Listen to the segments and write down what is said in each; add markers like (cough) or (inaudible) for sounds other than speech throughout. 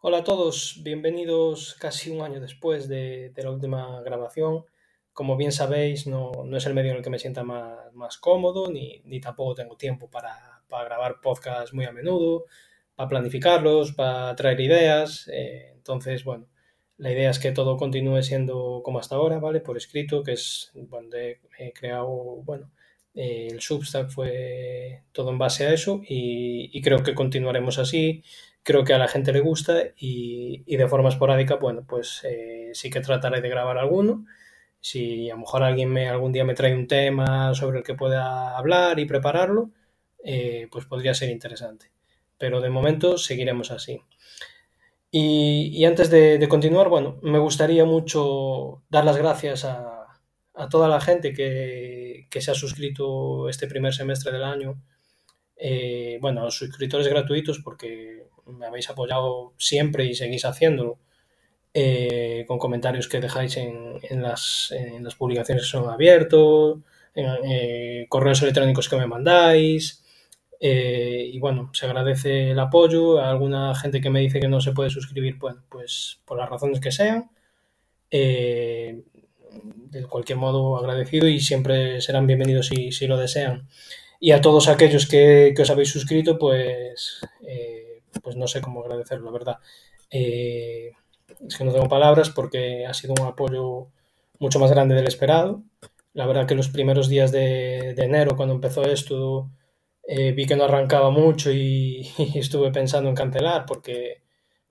Hola a todos, bienvenidos casi un año después de, la última grabación. Como bien sabéis, no, no, es el medio en el que me sienta más, más cómodo, ni, ni, tampoco tengo tiempo para, para, grabar podcasts muy a menudo, para planificarlos, para traer ideas. Eh, entonces, bueno, la idea es que todo continúe siendo como hasta ahora, ¿vale? Por escrito, que es donde he creado, bueno, el Substack fue todo en base a eso y, y creo que continuaremos así creo que a la gente le gusta y, de forma esporádica, bueno, pues eh, sí que trataré de grabar alguno. Si a lo mejor alguien me, algún día me trae un tema sobre el que pueda hablar y prepararlo, eh, pues podría ser interesante. Pero de momento seguiremos así. Y, antes de, continuar, bueno, me gustaría mucho dar las gracias a, toda la gente que, se ha suscrito este primer semestre del año. Eh, bueno, a los suscriptores gratuitos, porque me habéis apoyado siempre y seguís haciéndolo, eh, con comentarios que dejáis en, las, en, las, publicaciones que son abiertos, en, eh, correos electrónicos que me mandáis. Y bueno, se agradece el apoyo. A alguna gente que me dice que no se puede suscribir, bueno, pues por las razones que sean. De cualquier modo, agradecido y siempre serán bienvenidos si, si lo desean. Y a todos aquellos que, os habéis suscrito, pues eh, pues no sé cómo agradecerlo, la verdad. Eh, es que no tengo palabras porque ha sido un apoyo mucho más grande del esperado. La verdad que los primeros días de, enero, cuando empezó esto, eh, vi que no arrancaba mucho (laughs) y, estuve pensando en cancelar porque,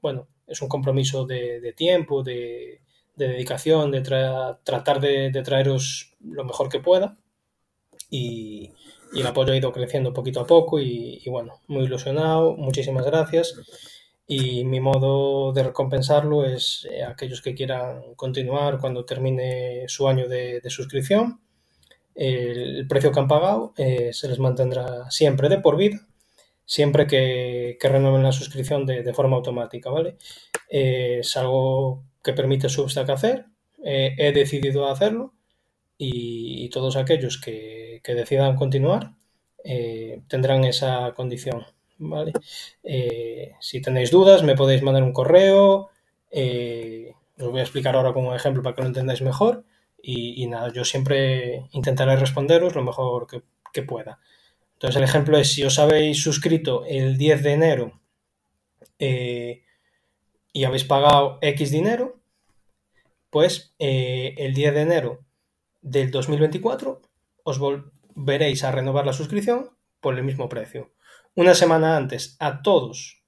bueno, es un compromiso de, de tiempo, de, de, dedicación, de tra tratar de, traeros lo mejor que pueda. Y, y el apoyo ha ido creciendo poquito a poco y, bueno, muy ilusionado, muchísimas gracias y mi modo de recompensarlo es eh, aquellos que quieran continuar cuando termine su año de, de suscripción. El, el, precio que han pagado eh, se les mantendrá siempre de por vida, siempre que, que renueven la suscripción de, de forma automática, ¿vale? Eh, es algo que permite Substack hacer, eh, he decidido hacerlo y, todos aquellos que, decidan continuar eh, tendrán esa condición. ¿vale? Eh, si tenéis dudas, me podéis mandar un correo. Eh, os voy a explicar ahora como ejemplo para que lo entendáis mejor. Y, nada, yo siempre intentaré responderos lo mejor que, que, pueda. Entonces, el ejemplo es: si os habéis suscrito el 10 de enero y habéis pagado X dinero, pues el 10 de enero del 2024 os volveréis a renovar la suscripción por el mismo precio. Una semana antes a todos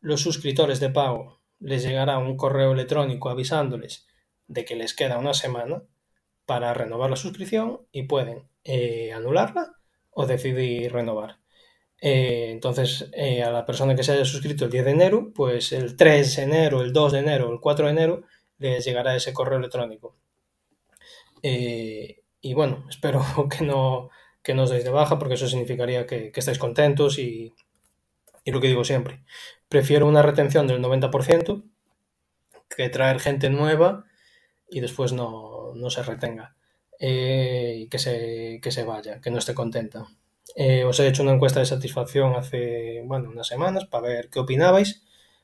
los suscriptores de pago les llegará un correo electrónico avisándoles de que les queda una semana para renovar la suscripción y pueden eh, anularla o decidir renovar. Eh, entonces, eh, a la persona que se haya suscrito el 10 de enero, pues el 3 de enero, el 2 de enero, el 4 de enero, les llegará ese correo electrónico. Eh, y bueno, (laughs) espero que no, que no os deis de baja porque eso significaría que, estáis contentos y, y, lo que digo siempre, prefiero una retención del 90% que traer gente nueva y después no, no se retenga eh, y que se, que se vaya, que no esté contenta. Eh, os he hecho una encuesta de satisfacción hace bueno, unas semanas para ver qué opinabais.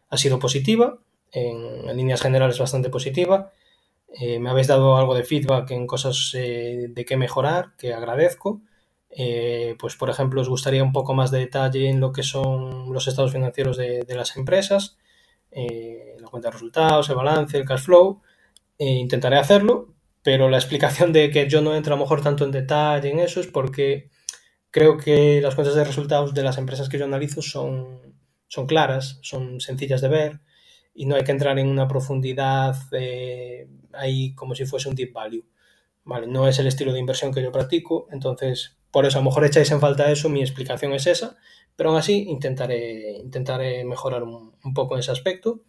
Ha sido positiva, en, en líneas generales bastante positiva. Eh, me habéis dado algo de feedback en cosas eh, de qué mejorar, que agradezco. Eh, pues, por ejemplo, os gustaría un poco más de detalle en lo que son los estados financieros de, las empresas, la cuenta de resultados, el balance, el cash flow. Intentaré hacerlo, pero la explicación de que yo no entro a lo mejor tanto en detalle en eso es porque creo que las cuentas de resultados de las empresas que yo analizo son, son claras, son sencillas de ver y no hay que entrar en una profundidad ahí como si fuese un deep value. Vale, no es el estilo de inversión que yo practico, entonces por eso a lo mejor echáis en falta eso, mi explicación es esa, pero aún así intentaré, intentaré mejorar un, un poco en ese aspecto.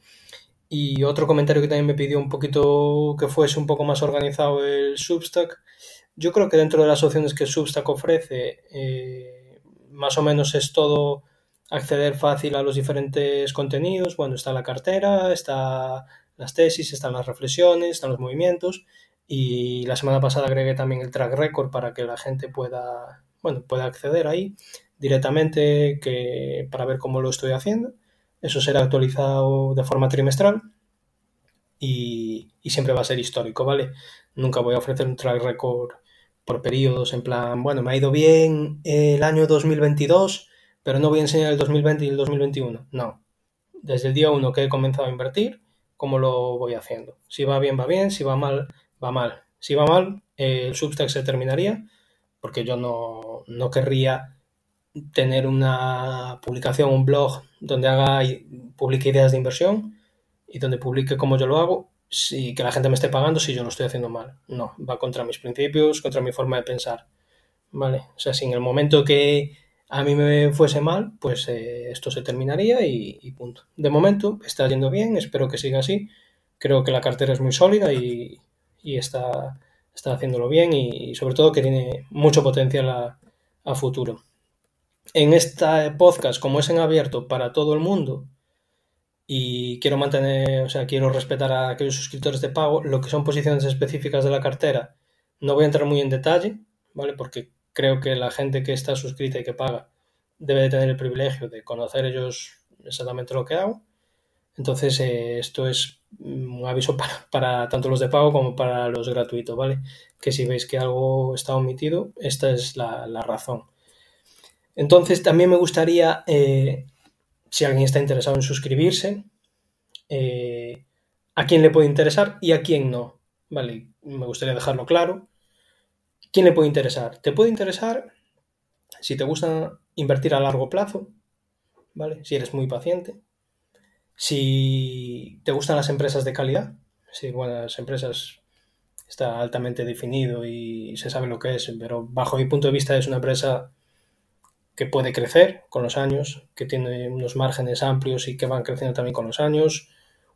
Y otro comentario que también me pidió un poquito que fuese un poco más organizado el Substack. Yo creo que dentro de las opciones que Substack ofrece, eh, más o menos es todo acceder fácil a los diferentes contenidos. Bueno, está la cartera, está las tesis, están las reflexiones, están los movimientos y la semana pasada agregué también el track record para que la gente pueda, bueno, pueda acceder ahí directamente que, para ver cómo lo estoy haciendo. Eso será actualizado de forma trimestral y, y siempre va a ser histórico, ¿vale? Nunca voy a ofrecer un track record por periodos, en plan, bueno, me ha ido bien el año 2022, pero no voy a enseñar el 2020 y el 2021. No. Desde el día 1 que he comenzado a invertir, ¿cómo lo voy haciendo? Si va bien, va bien, si va mal, va mal. Si va mal, el Substack se terminaría, porque yo no, no querría tener una publicación, un blog donde haga publique ideas de inversión y donde publique cómo yo lo hago si que la gente me esté pagando si yo lo estoy haciendo mal. No, va contra mis principios, contra mi forma de pensar. ¿Vale? O sea, si en el momento que a mí me fuese mal, pues eh, esto se terminaría y, punto. De momento está yendo bien, espero que siga así. Creo que la cartera es muy sólida y, está, está haciéndolo bien y, sobre todo que tiene mucho potencial a, a futuro. En este podcast, como es en abierto para todo el mundo, y quiero mantener, o sea, quiero respetar a aquellos suscriptores de pago, lo que son posiciones específicas de la cartera, no voy a entrar muy en detalle, ¿vale? Porque creo que la gente que está suscrita y que paga debe de tener el privilegio de conocer ellos exactamente lo que hago. Entonces, eh, esto es un aviso (laughs) para, tanto los de pago como para los gratuitos, ¿vale? Que si veis que algo está omitido, esta es la, la razón. Entonces, también me gustaría eh, si alguien está interesado en suscribirse, eh, a quién le puede interesar y a quién no. Vale, me gustaría dejarlo claro. ¿Quién le puede interesar? Te puede interesar si te gusta invertir a largo plazo, ¿vale? Si eres muy paciente. Si te gustan las empresas de calidad, si buenas empresas está altamente definido y se sabe lo que es, pero bajo mi punto de vista es una empresa que puede crecer con los años, que tiene unos márgenes amplios y que van creciendo también con los años,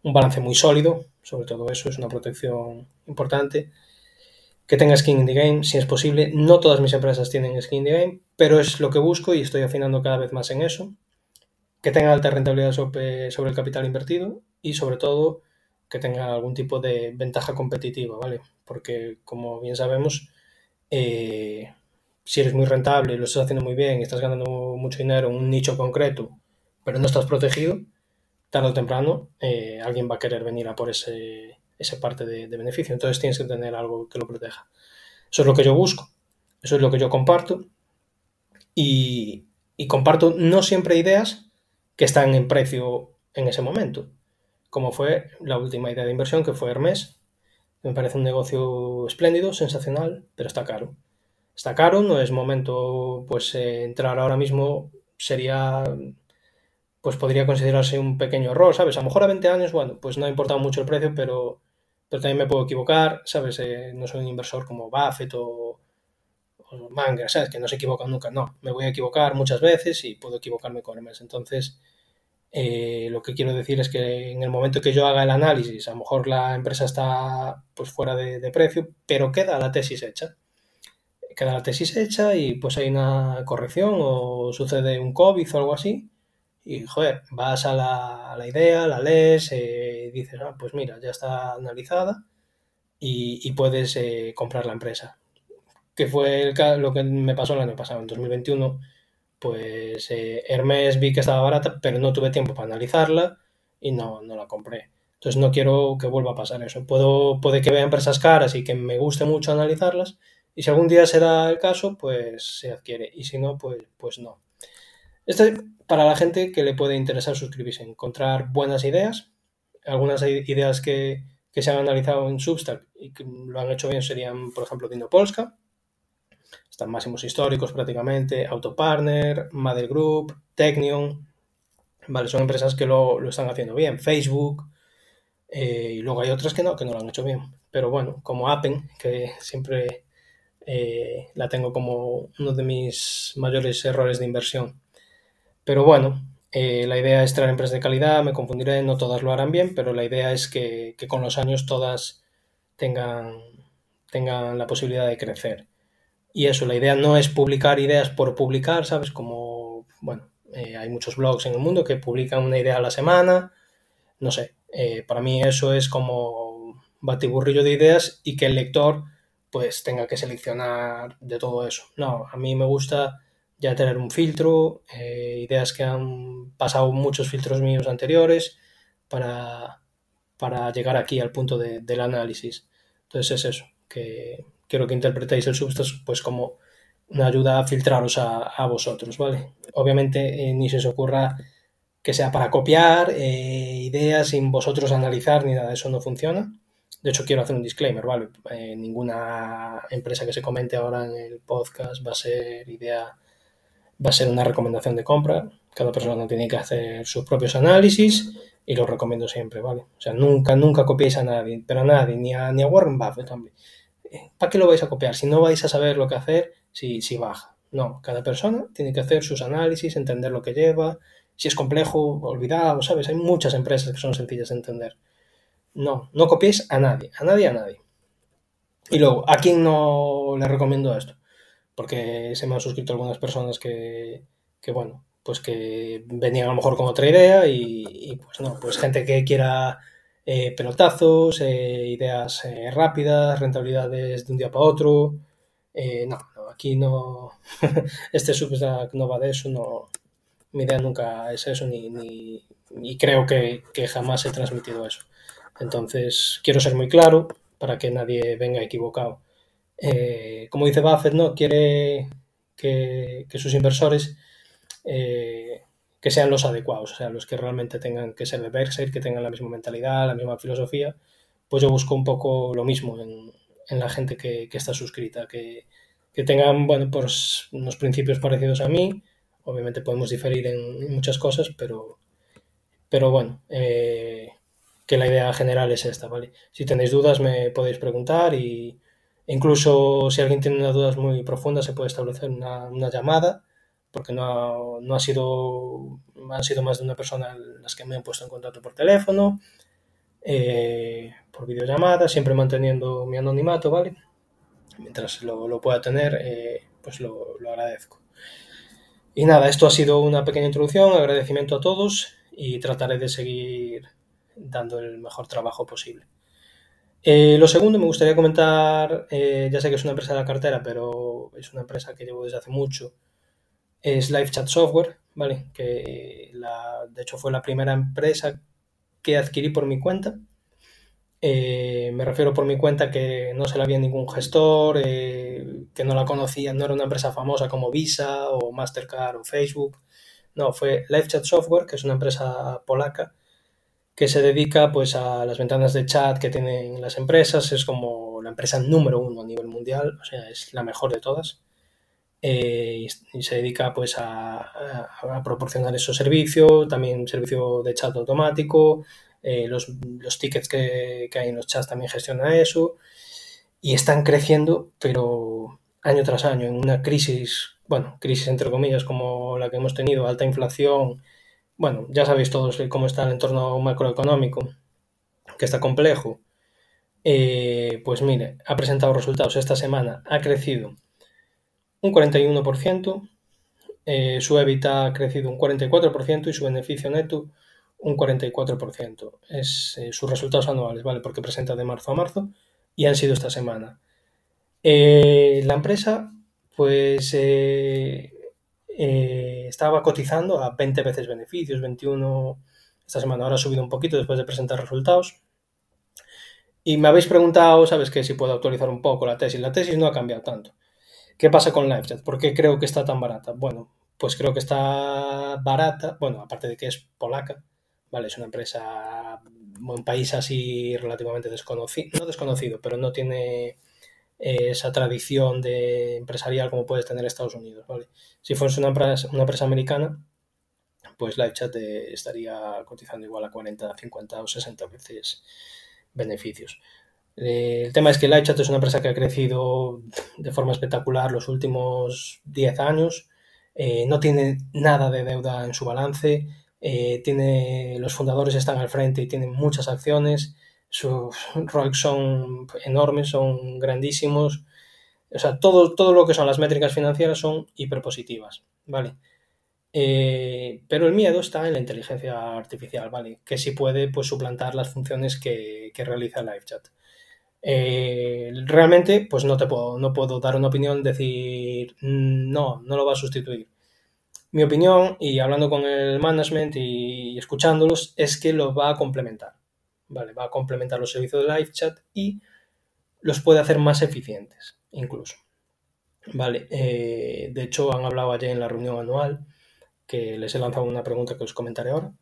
un balance muy sólido, sobre todo eso es una protección importante, que tenga skin in the game, si es posible. No todas mis empresas tienen skin in the game, pero es lo que busco y estoy afinando cada vez más en eso. Que tenga alta rentabilidad sobre, el capital invertido y sobre todo que tenga algún tipo de ventaja competitiva, ¿vale? Porque como bien sabemos, eh, si eres muy rentable y lo estás haciendo muy bien estás ganando mucho dinero en un nicho concreto, pero no estás protegido, tarde o temprano eh, alguien va a querer venir a por ese, esa parte de, beneficio. Entonces tienes que tener algo que lo proteja. Eso es lo que yo busco, eso es lo que yo comparto y, comparto no siempre ideas que están en precio en ese momento, como fue la última idea de inversión que fue Hermes. Me parece un negocio espléndido, sensacional, pero está caro está caro, no es momento, pues eh, entrar ahora mismo sería, pues podría considerarse un pequeño error, ¿sabes? A lo mejor a 20 años, bueno, pues no ha importado mucho el precio, pero, pero también me puedo equivocar, ¿sabes? Eh, no soy un inversor como Buffett o, o Manga, ¿sabes? Que no se equivocan nunca, no, me voy a equivocar muchas veces y puedo equivocarme con Hermes, entonces... Eh, lo que quiero decir es que en el momento que yo haga el análisis, a lo mejor la empresa está pues fuera de precio, pero queda la tesis hecha queda la tesis hecha y pues hay una corrección o sucede un COVID o algo así. Y joder, vas a la, idea, la lees, eh, dices, ah, pues mira, ya está analizada y, puedes eh, comprar la empresa. Que fue lo que me pasó el año pasado, en 2021. Pues eh, Hermes vi que estaba barata, pero no tuve tiempo para analizarla y no, no la compré. Entonces no quiero que vuelva a pasar eso. Puedo, puede que vea empresas caras y que me guste mucho analizarlas, y si algún día será el caso, pues se adquiere. Y si no, pues, pues no. Esto es para la gente que le puede interesar suscribirse, encontrar buenas ideas. Algunas ideas que, se han analizado en Substack y que lo han hecho bien serían, por ejemplo, Dino Polska. Están máximos históricos prácticamente, Autopartner, Mother Group, Technion. Vale, son empresas que lo, están haciendo bien. Facebook. Eh, y luego hay otras que no, que no lo han hecho bien. Pero bueno, como Appen, que siempre eh, la tengo como uno de mis mayores errores de inversión. Pero bueno, eh, la idea es traer empresas de calidad, me confundiré, no todas lo harán bien, pero la idea es que, con los años todas tengan, tengan la posibilidad de crecer. Y eso, la idea no es publicar ideas por publicar, ¿sabes? Como, bueno, eh, hay muchos blogs en el mundo que publican una idea a la semana, no sé, para mí eso es como batiburrillo de ideas y que el lector pues tenga que seleccionar de todo eso. No, a mí me gusta ya tener un filtro, eh, ideas que han pasado muchos filtros míos anteriores para, para llegar aquí al punto de, del análisis. Entonces es eso, que quiero que interpretéis el Substance pues como una ayuda a filtraros a, vosotros, ¿vale? Obviamente eh, ni se os ocurra que sea para copiar eh, ideas sin vosotros analizar ni nada, eso no funciona. De hecho, quiero hacer un disclaimer, ¿vale? Ninguna empresa que se comente ahora en el podcast va a ser idea, va a ser una recomendación de compra. Cada persona tiene que hacer sus propios análisis y lo recomiendo siempre, ¿vale? O sea, nunca, nunca copiéis a nadie, pero a nadie, ni a, ni a Warren Buffett también. Eh, ¿Para qué lo vais a copiar? Si no vais a saber lo que hacer, si, si baja. No, cada persona tiene que hacer sus análisis, entender lo que lleva. Si es complejo, olvidado, ¿sabes? Hay muchas empresas que son sencillas de entender. No, no copiéis a nadie, a nadie, a nadie. Y luego, ¿a quién no le recomiendo esto? Porque se me han suscrito algunas personas que, bueno, pues que venían a lo mejor con otra idea y, pues no, pues gente que quiera eh, pelotazos, eh, ideas eh, rápidas, rentabilidades de un día para otro. No, no, aquí no, (laughs) este Substack no va de eso, no, mi idea nunca es eso ni, ni creo que, que jamás he transmitido eso. Entonces, quiero ser muy claro para que nadie venga equivocado. Eh, como dice Buffett, ¿no? quiere que, sus inversores eh, que sean los adecuados, o sea, los que realmente tengan que ser de Berkshire, que tengan la misma mentalidad, la misma filosofía. Pues yo busco un poco lo mismo en, en la gente que, está suscrita, que, tengan, bueno, pues unos principios parecidos a mí. Obviamente podemos diferir en, en muchas cosas, pero, pero bueno, eh, que la idea general es esta, ¿vale? Si tenéis dudas me podéis preguntar y incluso si alguien tiene unas dudas muy profundas se puede establecer una, llamada porque no ha, no ha, sido han sido más de una persona las que me han puesto en contacto por teléfono eh, por videollamada siempre manteniendo mi anonimato vale mientras lo, lo pueda tener eh, pues lo, lo, agradezco y nada esto ha sido una pequeña introducción agradecimiento a todos y trataré de seguir dando el mejor trabajo posible. Eh, lo segundo, me gustaría comentar, eh, ya sé que es una empresa de la cartera, pero es una empresa que llevo desde hace mucho, es Live Chat Software, ¿vale? Que la, de hecho fue la primera empresa que adquirí por mi cuenta. Eh, me refiero por mi cuenta que no se la había ningún gestor, eh, que no la conocía, no era una empresa famosa como Visa o Mastercard o Facebook. No, fue Live Chat Software, que es una empresa polaca que se dedica pues a las ventanas de chat que tienen las empresas, es como la empresa número uno a nivel mundial, o sea, es la mejor de todas. Eh, y, se dedica pues a, proporcionar esos servicios, también servicio de chat automático, eh, los, los, tickets que, que, hay en los chats también gestiona eso, y están creciendo, pero año tras año, en una crisis, bueno, crisis entre comillas como la que hemos tenido, alta inflación, bueno, ya sabéis todos cómo está el entorno macroeconómico, que está complejo. Eh, pues mire, ha presentado resultados esta semana, ha crecido un 41%, eh, su EBITDA ha crecido un 44% y su beneficio neto un 44%. Es eh, sus resultados anuales, ¿vale? Porque presenta de marzo a marzo y han sido esta semana. La empresa, pues eh, estaba cotizando a 20 veces beneficios, 21 esta semana, ahora ha subido un poquito después de presentar resultados. Y me habéis preguntado, ¿sabes qué? Si puedo actualizar un poco la tesis. La tesis no ha cambiado tanto. ¿Qué pasa con LiveChat? ¿Por qué creo que está tan barata? Bueno, pues creo que está barata, bueno, aparte de que es polaca, ¿vale? Es una empresa, un país así relativamente desconocido, no desconocido, pero no tiene esa tradición de empresarial como puedes tener Estados Unidos. Si fuese una empresa, una empresa americana, pues LiveChat estaría cotizando igual a 40, 50 o 60 veces beneficios. Eh, el tema es que LiveChat es una empresa que ha crecido de forma espectacular los últimos 10 años, eh, no tiene nada de deuda en su balance, eh, tiene, los fundadores están al frente y tienen muchas acciones, sus ROIC son enormes, son grandísimos. O sea, todo, todo lo que son las métricas financieras son hiperpositivas, ¿vale? Eh, pero el miedo está en la inteligencia artificial, ¿vale? Que sí puede pues, suplantar las funciones que, que realiza LiveChat. Eh, realmente, pues no te puedo, no puedo dar una opinión, decir mm, no, no lo va a sustituir. Mi opinión, y hablando con el management y escuchándolos, es que lo va a complementar. Vale, va a complementar los servicios de live chat y los puede hacer más eficientes, incluso. Vale, eh, de hecho han hablado ayer en la reunión anual, que les he lanzado una pregunta que os comentaré ahora,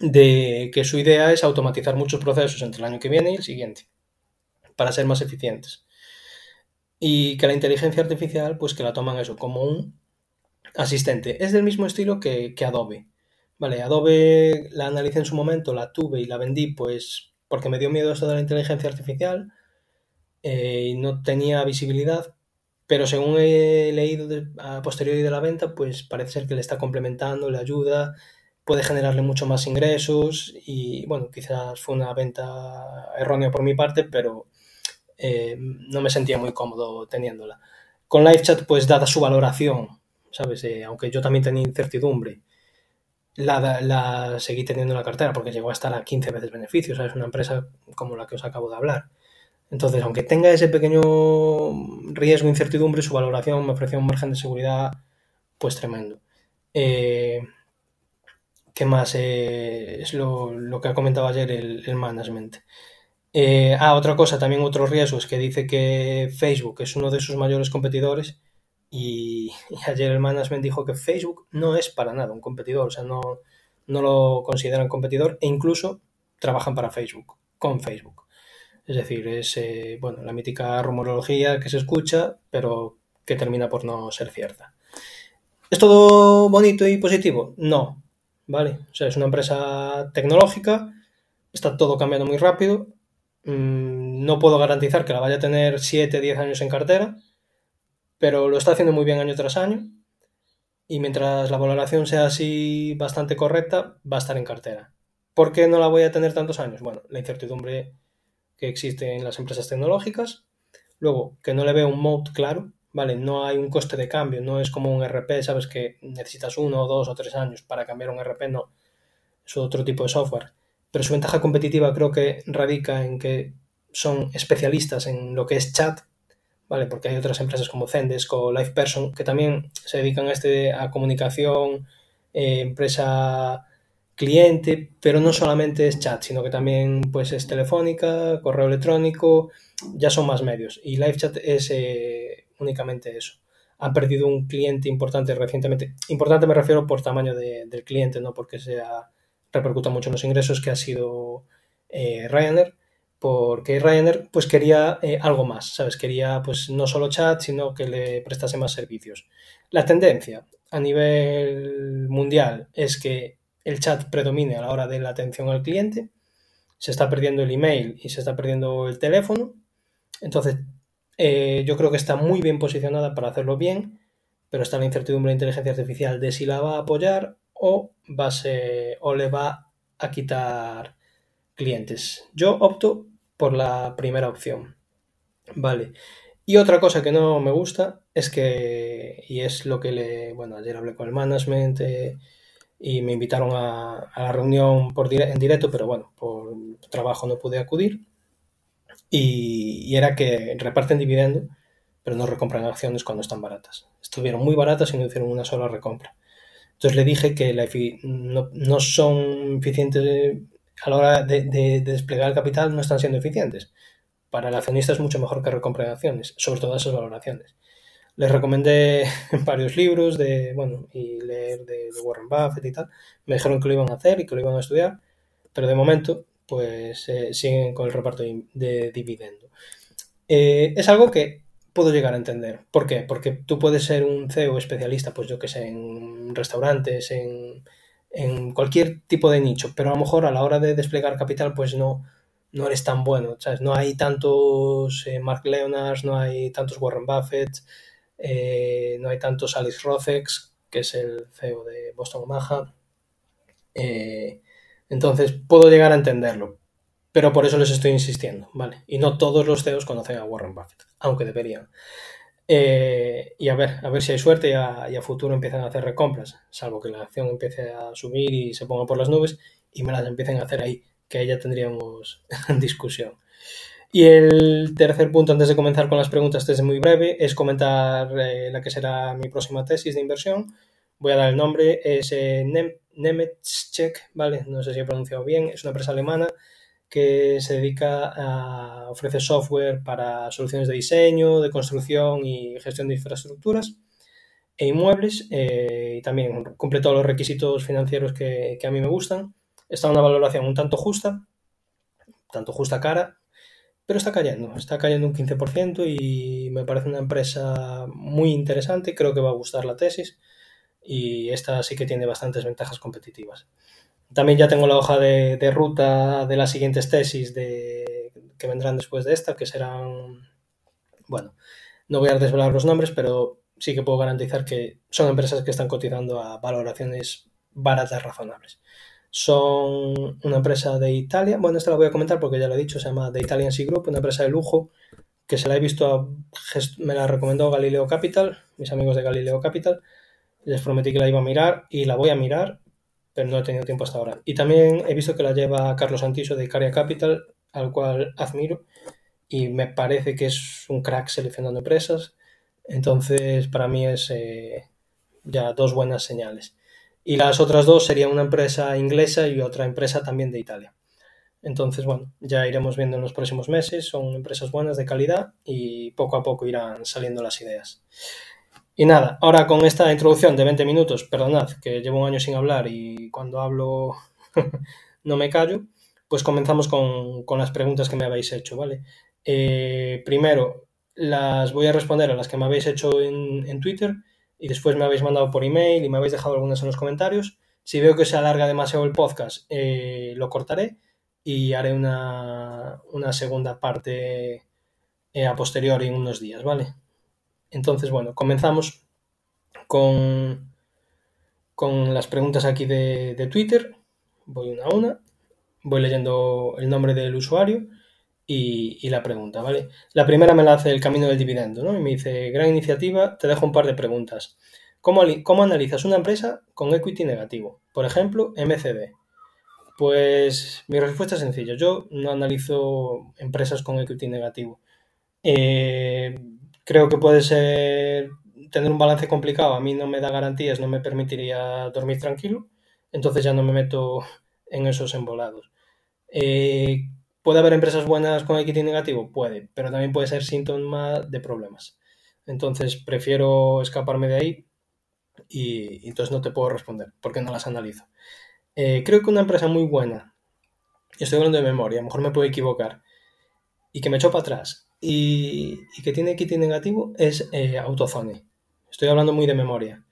de que su idea es automatizar muchos procesos entre el año que viene y el siguiente, para ser más eficientes. Y que la inteligencia artificial, pues que la toman eso como un asistente. Es del mismo estilo que, Adobe. Vale, Adobe la analicé en su momento, la tuve y la vendí, pues porque me dio miedo esto de la inteligencia artificial eh, y no tenía visibilidad, pero según he leído a posteriori de la venta, pues parece ser que le está complementando, le ayuda, puede generarle mucho más ingresos y bueno, quizás fue una venta errónea por mi parte, pero eh, no me sentía muy cómodo teniéndola. Con LiveChat, pues dada su valoración, ¿sabes? Eh, aunque yo también tenía incertidumbre, la, seguí teniendo en la cartera porque llegó a estar a 15 veces beneficios, Es una empresa como la que os acabo de hablar. Entonces, aunque tenga ese pequeño riesgo, incertidumbre, su valoración me ofreció un margen de seguridad pues tremendo. Eh, ¿Qué más? Eh, es lo, que ha comentado ayer el, management. Eh, ah, otra cosa, también otro riesgo es que dice que Facebook es uno de sus mayores competidores (laughs) y, ayer el management dijo que Facebook no es para nada un competidor, o sea, no, no lo consideran competidor e incluso trabajan para Facebook, con Facebook. Es decir, es eh, bueno, la mítica rumorología que se escucha, pero que termina por no ser cierta. ¿Es todo bonito y positivo? No, ¿vale? O sea, es una empresa tecnológica, está todo cambiando muy rápido, mm, no puedo garantizar que la vaya a tener 7, 10 años en cartera, pero lo está haciendo muy bien año tras año y mientras la valoración sea así bastante correcta, va a estar en cartera. ¿Por qué no la voy a tener tantos años? Bueno, la incertidumbre que existe en las empresas tecnológicas. Luego, que no le veo un mode claro, ¿vale? No hay un coste de cambio, no es como un RP, sabes que necesitas uno, dos o tres años para cambiar un RP, no. Es otro tipo de software. Pero su ventaja competitiva creo que radica en que son especialistas en lo que es chat, ¿vale? Porque hay otras empresas como Zendesk o LivePerson que también se dedican a, este, a comunicación, eh, empresa cliente, pero no solamente es chat, sino que también pues es telefónica, correo electrónico, ya son más medios. Y live chat es eh, únicamente eso. Han perdido un cliente importante recientemente. Importante me refiero por tamaño del cliente, no porque sea repercuta mucho en los ingresos, que ha sido eh, Ryanair, porque Ryanair pues quería eh, algo más, ¿sabes? Quería pues no solo chat, sino que le prestase más servicios. La tendencia a nivel mundial es que el chat predomine a la hora de la atención al cliente, se está perdiendo el email y se está perdiendo el teléfono. Entonces, eh, yo creo que está muy bien posicionada para hacerlo bien, pero está la incertidumbre de inteligencia artificial de si la va a apoyar o, va o le va a quitar clientes. Yo opto por la primera opción. Vale. Y otra cosa que no me gusta es que, y es lo que le, bueno, ayer hablé con el management, eh, y me invitaron a, la reunión por en directo, pero bueno, por trabajo no pude acudir. Y, era que reparten dividendo, pero no recompran acciones cuando están baratas. Estuvieron muy baratas y no hicieron una sola recompra. Entonces le dije que la no, no, son eficientes a la hora de, de, desplegar el capital, no están siendo eficientes. Para el accionista es mucho mejor que recompren acciones, sobre todo esas valoraciones les recomendé (laughs) varios libros de, bueno, y leer de, Warren Buffett y tal. Me dijeron que lo iban a hacer y que lo iban a estudiar, pero de momento, pues eh, siguen con el reparto de, dividendo. Eh, es algo que puedo llegar a entender. ¿Por qué? Porque tú puedes ser un CEO especialista, pues yo que sé, en restaurantes, en, en cualquier tipo de nicho, pero a lo mejor a la hora de desplegar capital, pues no, no eres tan bueno, ¿sabes? No hay tantos eh, Mark Leonards, no hay tantos Warren Buffett, eh, no hay tantos Alex Rothex, que es el CEO de Boston Omaha. Eh, entonces puedo llegar a entenderlo, pero por eso les estoy insistiendo, ¿vale? Y no todos los CEOs conocen a Warren Buffett, aunque deberían. Eh, y a ver, a ver si hay suerte y a, futuro empiezan a hacer recompras, salvo que la acción empiece a subir y se ponga por las nubes y me las empiecen a hacer ahí, que ahí ya tendríamos (laughs) discusión. Y el tercer punto, antes de comenzar con las preguntas, este es muy breve, es comentar eh, la que será mi próxima tesis de inversión. Voy a dar el nombre, es eh, ¿vale? No sé si he pronunciado bien, es una empresa alemana que se dedica a ofrecer software para soluciones de diseño, de construcción y gestión de infraestructuras e inmuebles eh, y también cumple todos los requisitos financieros que, que a mí me gustan. Está una valoración un tanto justa, tanto justa cara, pero está cayendo, está cayendo un 15% y me parece una empresa muy interesante, creo que va a gustar la tesis y esta sí que tiene bastantes ventajas competitivas. También ya tengo la hoja de, ruta de las siguientes tesis de, que vendrán después de esta, que serán, bueno, no voy a desvelar los nombres, pero sí que puedo garantizar que son empresas que están cotizando a valoraciones baratas razonables. Son una empresa de Italia, bueno, esta la voy a comentar porque ya lo he dicho, se llama The Italian Sea Group, una empresa de lujo que se la he visto, me la recomendó Galileo Capital, mis amigos de Galileo Capital, les prometí que la iba a mirar y la voy a mirar, pero no he tenido tiempo hasta ahora. Y también he visto que la lleva Carlos Santiso de Caria Capital, al cual admiro y me parece que es un crack seleccionando empresas, entonces para mí es eh, ya dos buenas señales y las otras dos serían una empresa inglesa y otra empresa también de Italia. Entonces, bueno, ya iremos viendo en los próximos meses, son empresas buenas de calidad y poco a poco irán saliendo las ideas. Y nada, ahora con esta introducción de 20 minutos, perdonad que llevo un año sin hablar y cuando hablo (laughs) no me callo, pues comenzamos con, las preguntas que me habéis hecho, ¿vale? Eh, primero, las voy a responder a las que me habéis hecho en, Twitter y después me habéis mandado por email y me habéis dejado algunas en los comentarios. Si veo que se alarga demasiado el podcast, eh, lo cortaré y haré una, segunda parte eh, a posteriori en unos días, ¿vale? Entonces, bueno, comenzamos con, con las preguntas aquí de, de Twitter. Voy una a una. Voy leyendo el nombre del usuario y, la pregunta, ¿vale? La primera me la hace el camino del dividendo, ¿no? Y me dice, gran iniciativa, te dejo un par de preguntas. ¿Cómo, cómo analizas una empresa con equity negativo? Por ejemplo, MCD. Pues mi respuesta es sencilla. Yo no analizo empresas con equity negativo. Eh, creo que puede ser tener un balance complicado. A mí no me da garantías, no me permitiría dormir tranquilo. Entonces ya no me meto en esos embolados. Eh, ¿Puede haber empresas buenas con equity negativo? Puede, pero también puede ser síntoma de problemas. Entonces prefiero escaparme de ahí y, entonces no te puedo responder porque no las analizo. Eh, creo que una empresa muy buena, estoy hablando de memoria, a lo mejor me puedo equivocar, y que me echó para atrás y, que tiene equity negativo es eh, Autozone. Estoy hablando muy de memoria.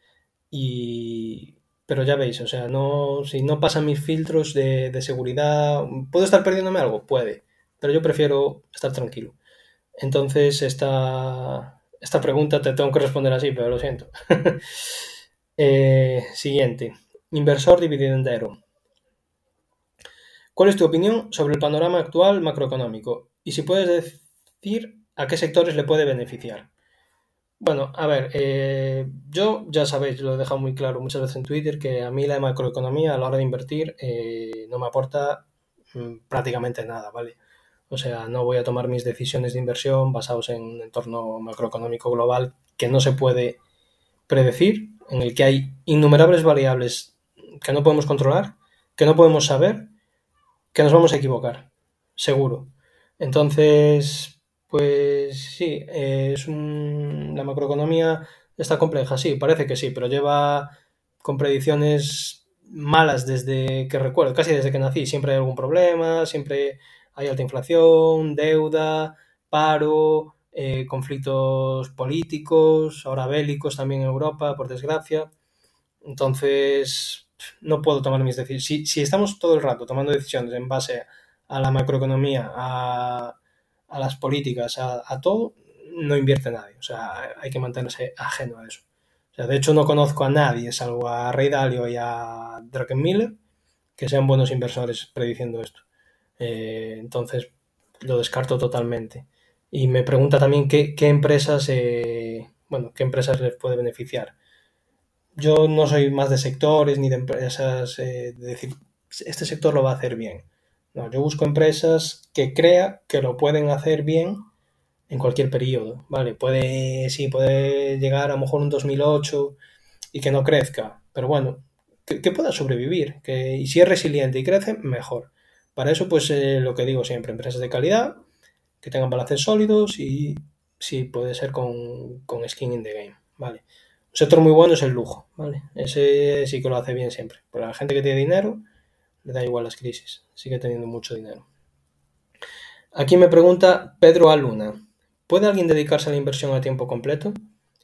Y pero ya veis, o sea, no, si no pasan mis filtros de, seguridad, ¿puedo estar perdiéndome algo? Puede, pero yo prefiero estar tranquilo. Entonces, esta, esta pregunta te tengo que responder así, pero lo siento. (laughs) Eh, siguiente, inversor dividendero. ¿Cuál es tu opinión sobre el panorama actual macroeconómico? Y si puedes a qué sectores le puede beneficiar. Bueno, a ver, eh, yo ya sabéis, lo he dejado muy claro muchas veces en Twitter, que a mí la macroeconomía a la hora de invertir eh, no me aporta mm, prácticamente nada, ¿vale? O sea, no voy a tomar mis decisiones de inversión basados en un entorno macroeconómico global que no se puede predecir, en el que hay innumerables variables que no podemos controlar, que no podemos saber, que nos vamos a equivocar, seguro. Entonces, pues sí, es la macroeconomía está compleja, sí, parece que sí, pero lleva con predicciones malas desde que recuerdo, casi desde que nací. Siempre hay algún problema, siempre hay alta inflación, deuda, paro, eh, conflictos políticos, ahora bélicos también en Europa, por desgracia. Entonces, no puedo tomar mis decisiones. Si, si estamos todo el rato tomando decisiones en base a la macroeconomía, a a las políticas, a, todo, no invierte nadie. O sea, hay que mantenerse ajeno a eso. O sea, de hecho, no conozco a nadie, salvo a Ray Dalio y a Miller que sean buenos inversores prediciendo esto. Eh, entonces, lo descarto totalmente. Y me pregunta también qué, empresas, eh, bueno, qué empresas les puede beneficiar. Yo no soy más de sectores ni de empresas, eh, de decir, este sector lo va a hacer bien. No, yo busco empresas que crea que lo pueden hacer bien en cualquier periodo, ¿vale? Puede, sí, puede llegar a lo mejor un 2008 y que no crezca, pero bueno, que, pueda sobrevivir, que, y si es resiliente y crece, mejor. Para eso, pues eh, lo que digo siempre, empresas de calidad, que tengan balances sólidos y sí, puede ser con, con skin in the game, ¿vale? Un sector muy bueno es el lujo, ¿vale? Ese sí que lo hace bien siempre. Para la gente que tiene dinero, le da igual las crisis, sigue teniendo mucho dinero. Aquí me pregunta Pedro Aluna, ¿puede alguien dedicarse a la inversión a tiempo completo?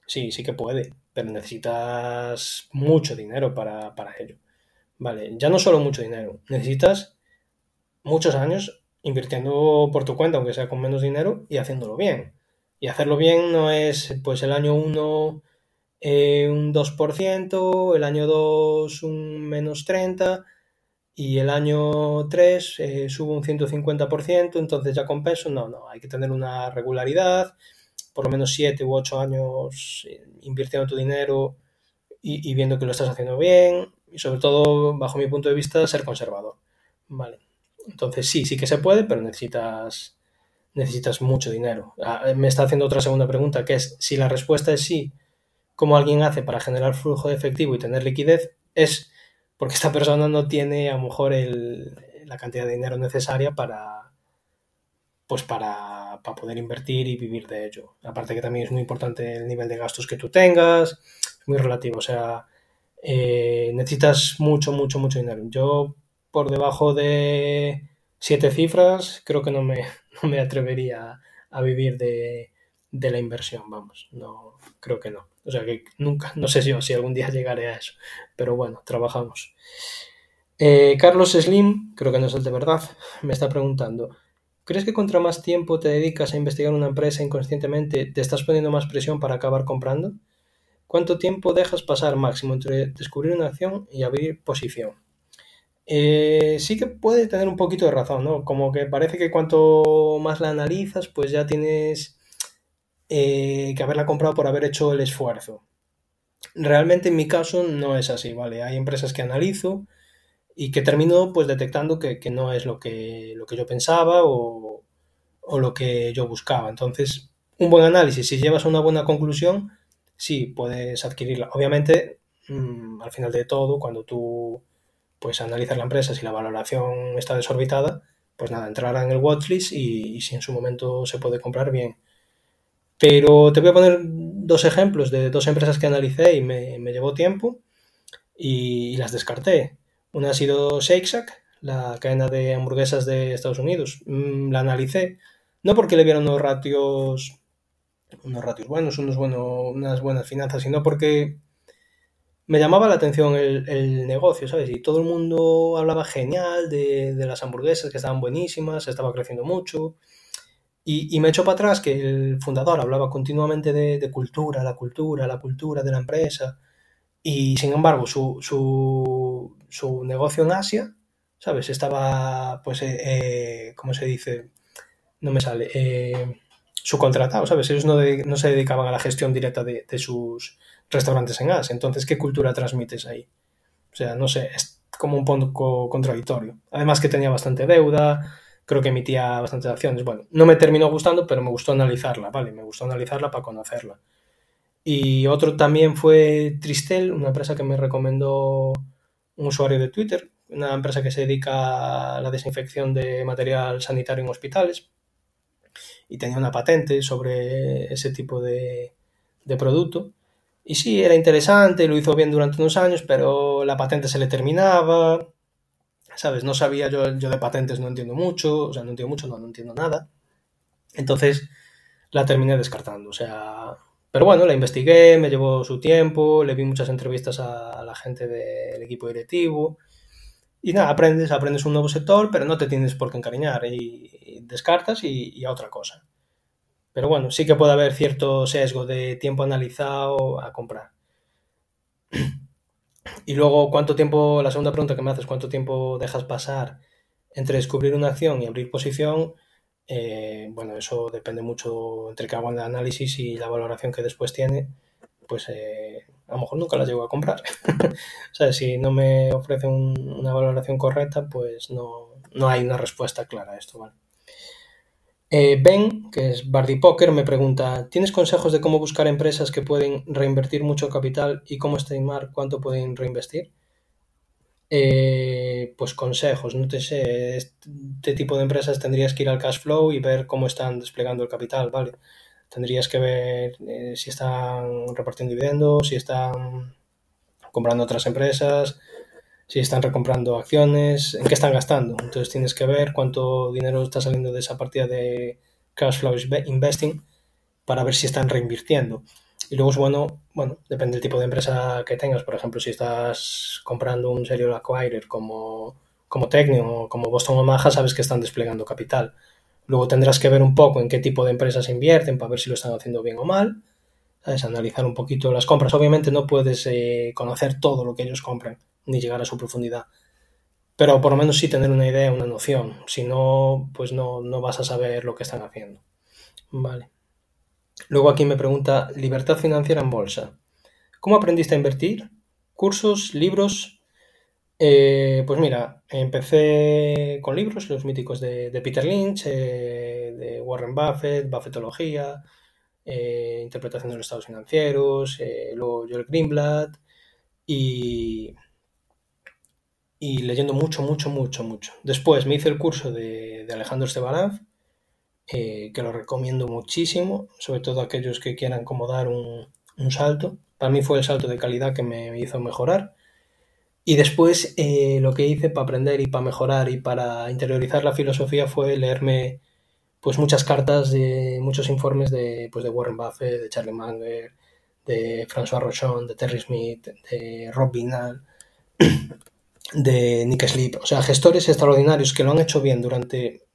Sí, sí que puede, pero necesitas mucho dinero para, para ello. Vale, ya no solo mucho dinero, necesitas muchos años invirtiendo por tu cuenta, aunque sea con menos dinero, y haciéndolo bien. Y hacerlo bien no es, pues el año 1 eh, un 2%, el año 2 un menos 30% y el año 3 eh, sube un 150%, entonces ya compenso. No, no, hay que tener una regularidad, por lo menos 7 u 8 años eh, invirtiendo tu dinero y, y, viendo que lo estás haciendo bien y sobre todo, bajo mi punto de vista, ser conservador. Vale. Entonces sí, sí que se puede, pero necesitas, necesitas mucho dinero. Ah, me está haciendo otra segunda pregunta, que es, si la respuesta es sí, ¿cómo alguien hace para generar flujo de efectivo y tener liquidez? Es porque esta persona no tiene a lo mejor la cantidad de dinero necesaria para, pues para, para, poder invertir y vivir de ello. Aparte que también es muy importante el nivel de gastos que tú tengas, es muy relativo, o sea, eh, necesitas mucho, mucho, mucho dinero. Yo por debajo de siete cifras, creo que no me, (laughs) no me atrevería a vivir de, de, la inversión, vamos, no, creo que no. O sea que nunca, no sé si, si algún día llegaré a eso, pero bueno, trabajamos. Eh, Carlos Slim, creo que no es el de verdad, me está preguntando, ¿crees que contra más tiempo te dedicas a investigar una empresa inconscientemente, te estás poniendo más presión para acabar comprando? ¿Cuánto tiempo dejas pasar máximo entre descubrir una acción y abrir posición? Eh, sí que puede tener un poquito de razón, ¿no? Como que parece que cuanto más la analizas, pues ya tienes eh, que haberla comprado por haber hecho el esfuerzo. Realmente en mi caso no es así, ¿vale? Hay empresas que analizo y que termino pues detectando que, no es lo que, lo que yo pensaba o, lo que yo buscaba. Entonces, un buen análisis, si llevas a una buena conclusión, sí, puedes adquirirla. Obviamente, mmm, al final de todo, cuando tú pues analizar la empresa, si la valoración está desorbitada, pues nada, entrará en el watchlist y, y, si en su momento se puede comprar, bien. Pero te voy a poner dos ejemplos de dos empresas que analicé y me, llevó tiempo y, las descarté. Una ha sido Shake Shack, la cadena de hamburguesas de Estados Unidos. Mm, la analicé, no porque le vieron unos ratios, unos ratios buenos, unos buenos, unas buenas finanzas, sino porque me llamaba la atención el, el, negocio, ¿sabes? Y todo el mundo hablaba genial de, de, las hamburguesas, que estaban buenísimas, estaba creciendo mucho. Y, y me echó para atrás que el fundador hablaba continuamente de, de, cultura, la cultura, la cultura de la empresa. Y sin embargo, su, su, su negocio en Asia, ¿sabes? Estaba, pues, eh, eh, ¿cómo se dice? No me sale. Eh, subcontratado, ¿sabes? Ellos no, de, no se dedicaban a la gestión directa de, de sus restaurantes en Asia. Entonces, ¿qué cultura transmites ahí? O sea, no sé, es como un poco contradictorio. Además que tenía bastante deuda, creo que emitía bastantes acciones. Bueno, no me terminó gustando, pero me gustó analizarla, ¿vale? Me gustó analizarla para conocerla. Y otro también fue Tristel, una empresa que me recomendó un usuario de Twitter, una empresa que se dedica a la desinfección de material sanitario en hospitales y tenía una patente sobre ese tipo de, de producto. Y sí, era interesante, lo hizo bien durante unos años, pero la patente se le terminaba, ¿sabes? No sabía, yo, yo de patentes no entiendo mucho, o sea, no entiendo mucho, no, no entiendo nada. Entonces la terminé descartando, o sea, pero bueno, la investigué, me llevó su tiempo, le vi muchas entrevistas a, la gente del equipo directivo. Y nada, aprendes, aprendes un nuevo sector, pero no te tienes por qué encariñar y, descartas y, a otra cosa. Pero bueno, sí que puede haber cierto sesgo de tiempo analizado a comprar. (clears throat) Y luego, ¿cuánto tiempo, la segunda pregunta que me haces, cuánto tiempo dejas pasar entre descubrir una acción y abrir posición? Eh, bueno, eso depende mucho entre que hago el análisis y la valoración que después tiene. Pues eh, a lo mejor nunca la llego a comprar. (laughs) o sea, si no me ofrece un, una valoración correcta, pues no, no hay una respuesta clara a esto, ¿vale? Eh, ben, que es Bardi Poker, me pregunta, ¿tienes consejos de cómo buscar empresas que pueden reinvertir mucho capital y cómo estimar cuánto pueden reinvestir? Eh, pues consejos, no te sé, este tipo de empresas tendrías que ir al cash flow y ver cómo están desplegando el capital, ¿vale? Tendrías que ver eh, si están repartiendo dividendos, si están comprando otras empresas, si están recomprando acciones, en qué están gastando. Entonces tienes que ver cuánto dinero está saliendo de esa partida de cash flow investing para ver si están reinvirtiendo. Y luego es bueno, bueno, depende del tipo de empresa que tengas. Por ejemplo, si estás comprando un serial acquirer como, como Technium o como Boston Omaha, sabes que están desplegando capital. Luego tendrás que ver un poco en qué tipo de empresas invierten para ver si lo están haciendo bien o mal. ¿Sabes? Analizar un poquito las compras. Obviamente no puedes eh, conocer todo lo que ellos compran ni llegar a su profundidad. Pero por lo menos sí tener una idea, una noción. Si no, pues no, no vas a saber lo que están haciendo. Vale. Luego aquí me pregunta, libertad financiera en bolsa. ¿Cómo aprendiste a invertir? ¿Cursos? ¿Libros? Eh, pues mira, empecé con libros, los míticos de, Peter Lynch, eh, de Warren Buffett, Buffettología, eh, interpretación de los estados financieros, luego Joel Greenblatt y, y leyendo mucho, mucho, mucho, mucho. Después me hice el curso de, Alejandro Estebanaz eh, que lo recomiendo muchísimo, sobre todo aquellos que quieran como dar un, salto. Para mí fue el salto de calidad que me hizo mejorar. Y después eh, lo que hice para aprender y para mejorar y para interiorizar la filosofía fue leerme pues muchas cartas de muchos informes de, pues, de Warren Buffett, de Charlie Munger, de François Rochon, de Terry Smith, de Rob Vinal, de Nick Sleep, o sea, gestores extraordinarios que lo han hecho bien durante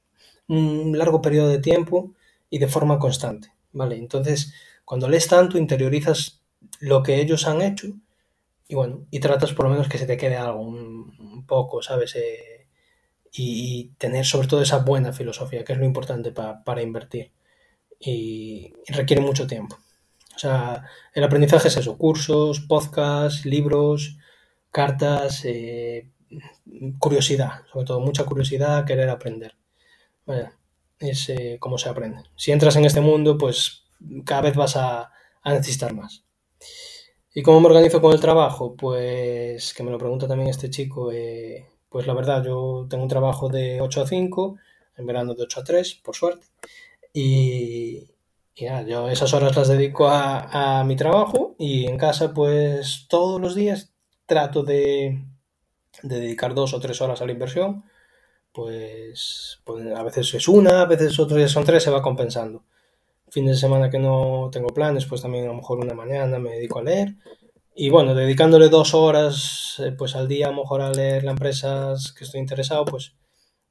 un largo periodo de tiempo y de forma constante, ¿vale? Entonces, cuando lees tanto, interiorizas lo que ellos han hecho y bueno, y tratas por lo menos que se te quede algo, un, poco, ¿sabes? Eh, y, tener sobre todo esa buena filosofía, que es lo importante para invertir. Y, requiere mucho tiempo. O sea, el aprendizaje es eso, cursos, podcasts, libros, cartas, eh, curiosidad, sobre todo mucha curiosidad, querer aprender. Bueno, es eh, como se aprende. Si entras en este mundo, pues cada vez vas a, necesitar más. ¿Y cómo me organizo con el trabajo? Pues que me lo pregunta también este chico. Eh, pues la verdad, yo tengo un trabajo de 8 a 5, en verano de 8 a 3, por suerte. Y, ya, yo esas horas las dedico a, mi trabajo y en casa, pues todos los días trato de, de dedicar dos o tres horas a la inversión pues, pues, a veces es una, a veces son tres, se va compensando. Fines de semana que no tengo planes, pues también a lo mejor una mañana me dedico a leer. Y bueno, dedicándole dos horas eh, pues al día a lo mejor a leer las empresas que estoy interesado, pues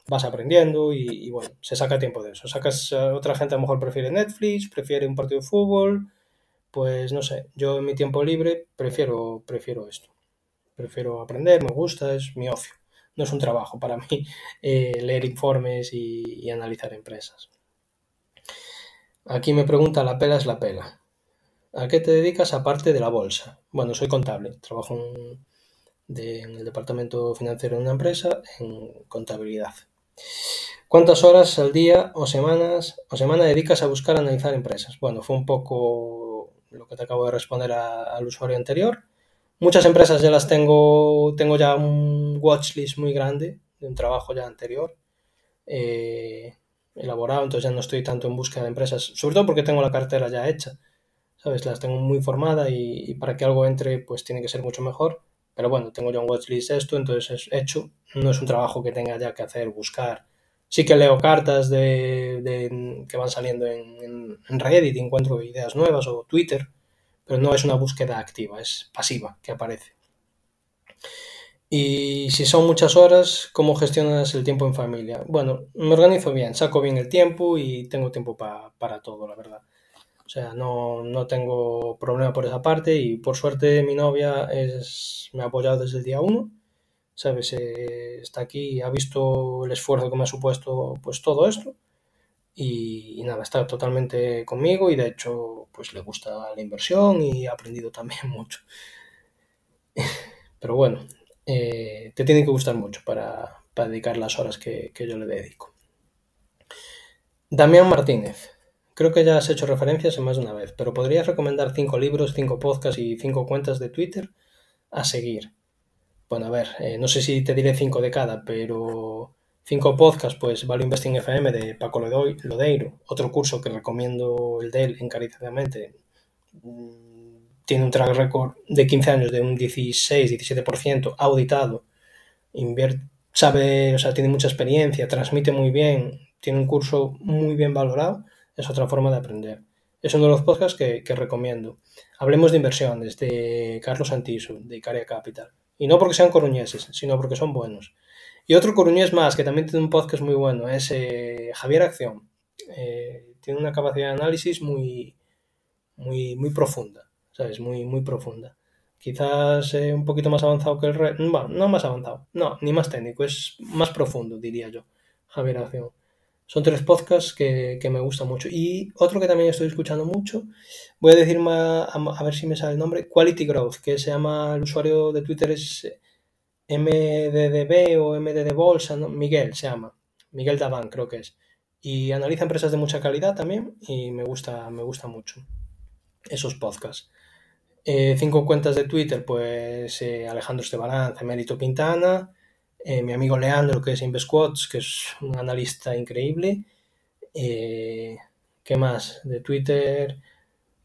vas aprendiendo y, bueno, se saca tiempo de eso. Sacas, otra gente a lo mejor prefiere Netflix, prefiere un partido de fútbol, pues no sé, yo en mi tiempo libre prefiero, prefiero esto. Prefiero aprender, me gusta, es mi ocio no es un trabajo para mí (laughs) eh, leer informes y, analizar empresas. Aquí me pregunta, la pela es la pela. ¿A qué te dedicas aparte de la bolsa? Bueno, soy contable, trabajo en, el departamento financiero de una empresa en contabilidad. ¿Cuántas horas al día o semanas o semana dedicas a buscar analizar empresas? Bueno, fue un poco lo que te acabo de responder al usuario anterior. Muchas empresas ya las tengo, tengo ya un watchlist muy grande de un trabajo ya anterior eh, elaborado, entonces ya no estoy tanto en búsqueda de empresas, sobre todo porque tengo la cartera ya hecha, ¿sabes? Las tengo muy formada y, para que algo entre pues tiene que ser mucho mejor, pero bueno, tengo ya un watchlist esto, entonces es hecho, no es un trabajo que tenga ya que hacer, buscar. Sí que leo cartas de, que van saliendo en, en, Reddit encuentro ideas nuevas o Twitter, pero no es una búsqueda activa, es pasiva que aparece. Y si son muchas horas, ¿cómo gestionas el tiempo en familia? Bueno, me organizo bien, saco bien el tiempo y tengo tiempo para todo, la verdad. O sea, no, no, tengo problema por esa parte y por suerte mi novia es, me ha apoyado desde el día uno. ¿Sabes? Eh, está aquí, ha visto el esfuerzo que me ha supuesto pues todo esto y, nada, está totalmente conmigo y de hecho pues le gusta la inversión y ha aprendido también (laughs) mucho. Pero bueno, eh, te tiene que gustar mucho para, para dedicar las horas que, que yo le dedico. Damián Martínez. Creo que ya has hecho referencias en más de una vez, pero ¿podrías recomendar cinco libros, cinco podcasts y cinco cuentas de Twitter a seguir? Bueno, a ver, eh, no sé si te diré cinco de cada, pero cinco podcasts, pues Value Investing FM de Paco Lodeiro, otro curso que recomiendo el de él encarecidamente. Mm, tiene un track record de 15 años de un 16-17% auditado. sabe, o sea, tiene mucha experiencia, transmite muy bien, tiene un curso muy bien valorado es otra forma de aprender. Es uno de los podcasts que, recomiendo. Hablemos de inversiones, de Carlos Santiso, de Icaria Capital. Y no porque sean coruñeses, sino porque son buenos. Y otro coruñés más, que también tiene un podcast muy bueno, es eh, Javier Acción. Eh, tiene una capacidad de análisis muy, muy, muy profunda, ¿sabes? Muy, muy profunda. Quizás eh, un poquito más avanzado que el resto. Bueno, no más avanzado, no, ni más técnico, es más profundo, diría yo, Javier Acción. Son tres podcasts que, me gustan mucho. Y otro que también estoy escuchando mucho, voy a decir más, a, ver si me sale el nombre, Quality Growth, que se llama, el usuario de Twitter es MDDB o MDD Bolsa. Miguel se llama, Miguel Daván creo que es. Y analiza empresas de mucha calidad también y me gusta, me gusta mucho esos podcasts. Eh, cinco cuentas de Twitter, pues eh, Alejandro Esteban, Mérito Pintana, eh, mi amigo Leandro, que es InvestQuotes, que es un analista increíble. ¿Qué más? De Twitter.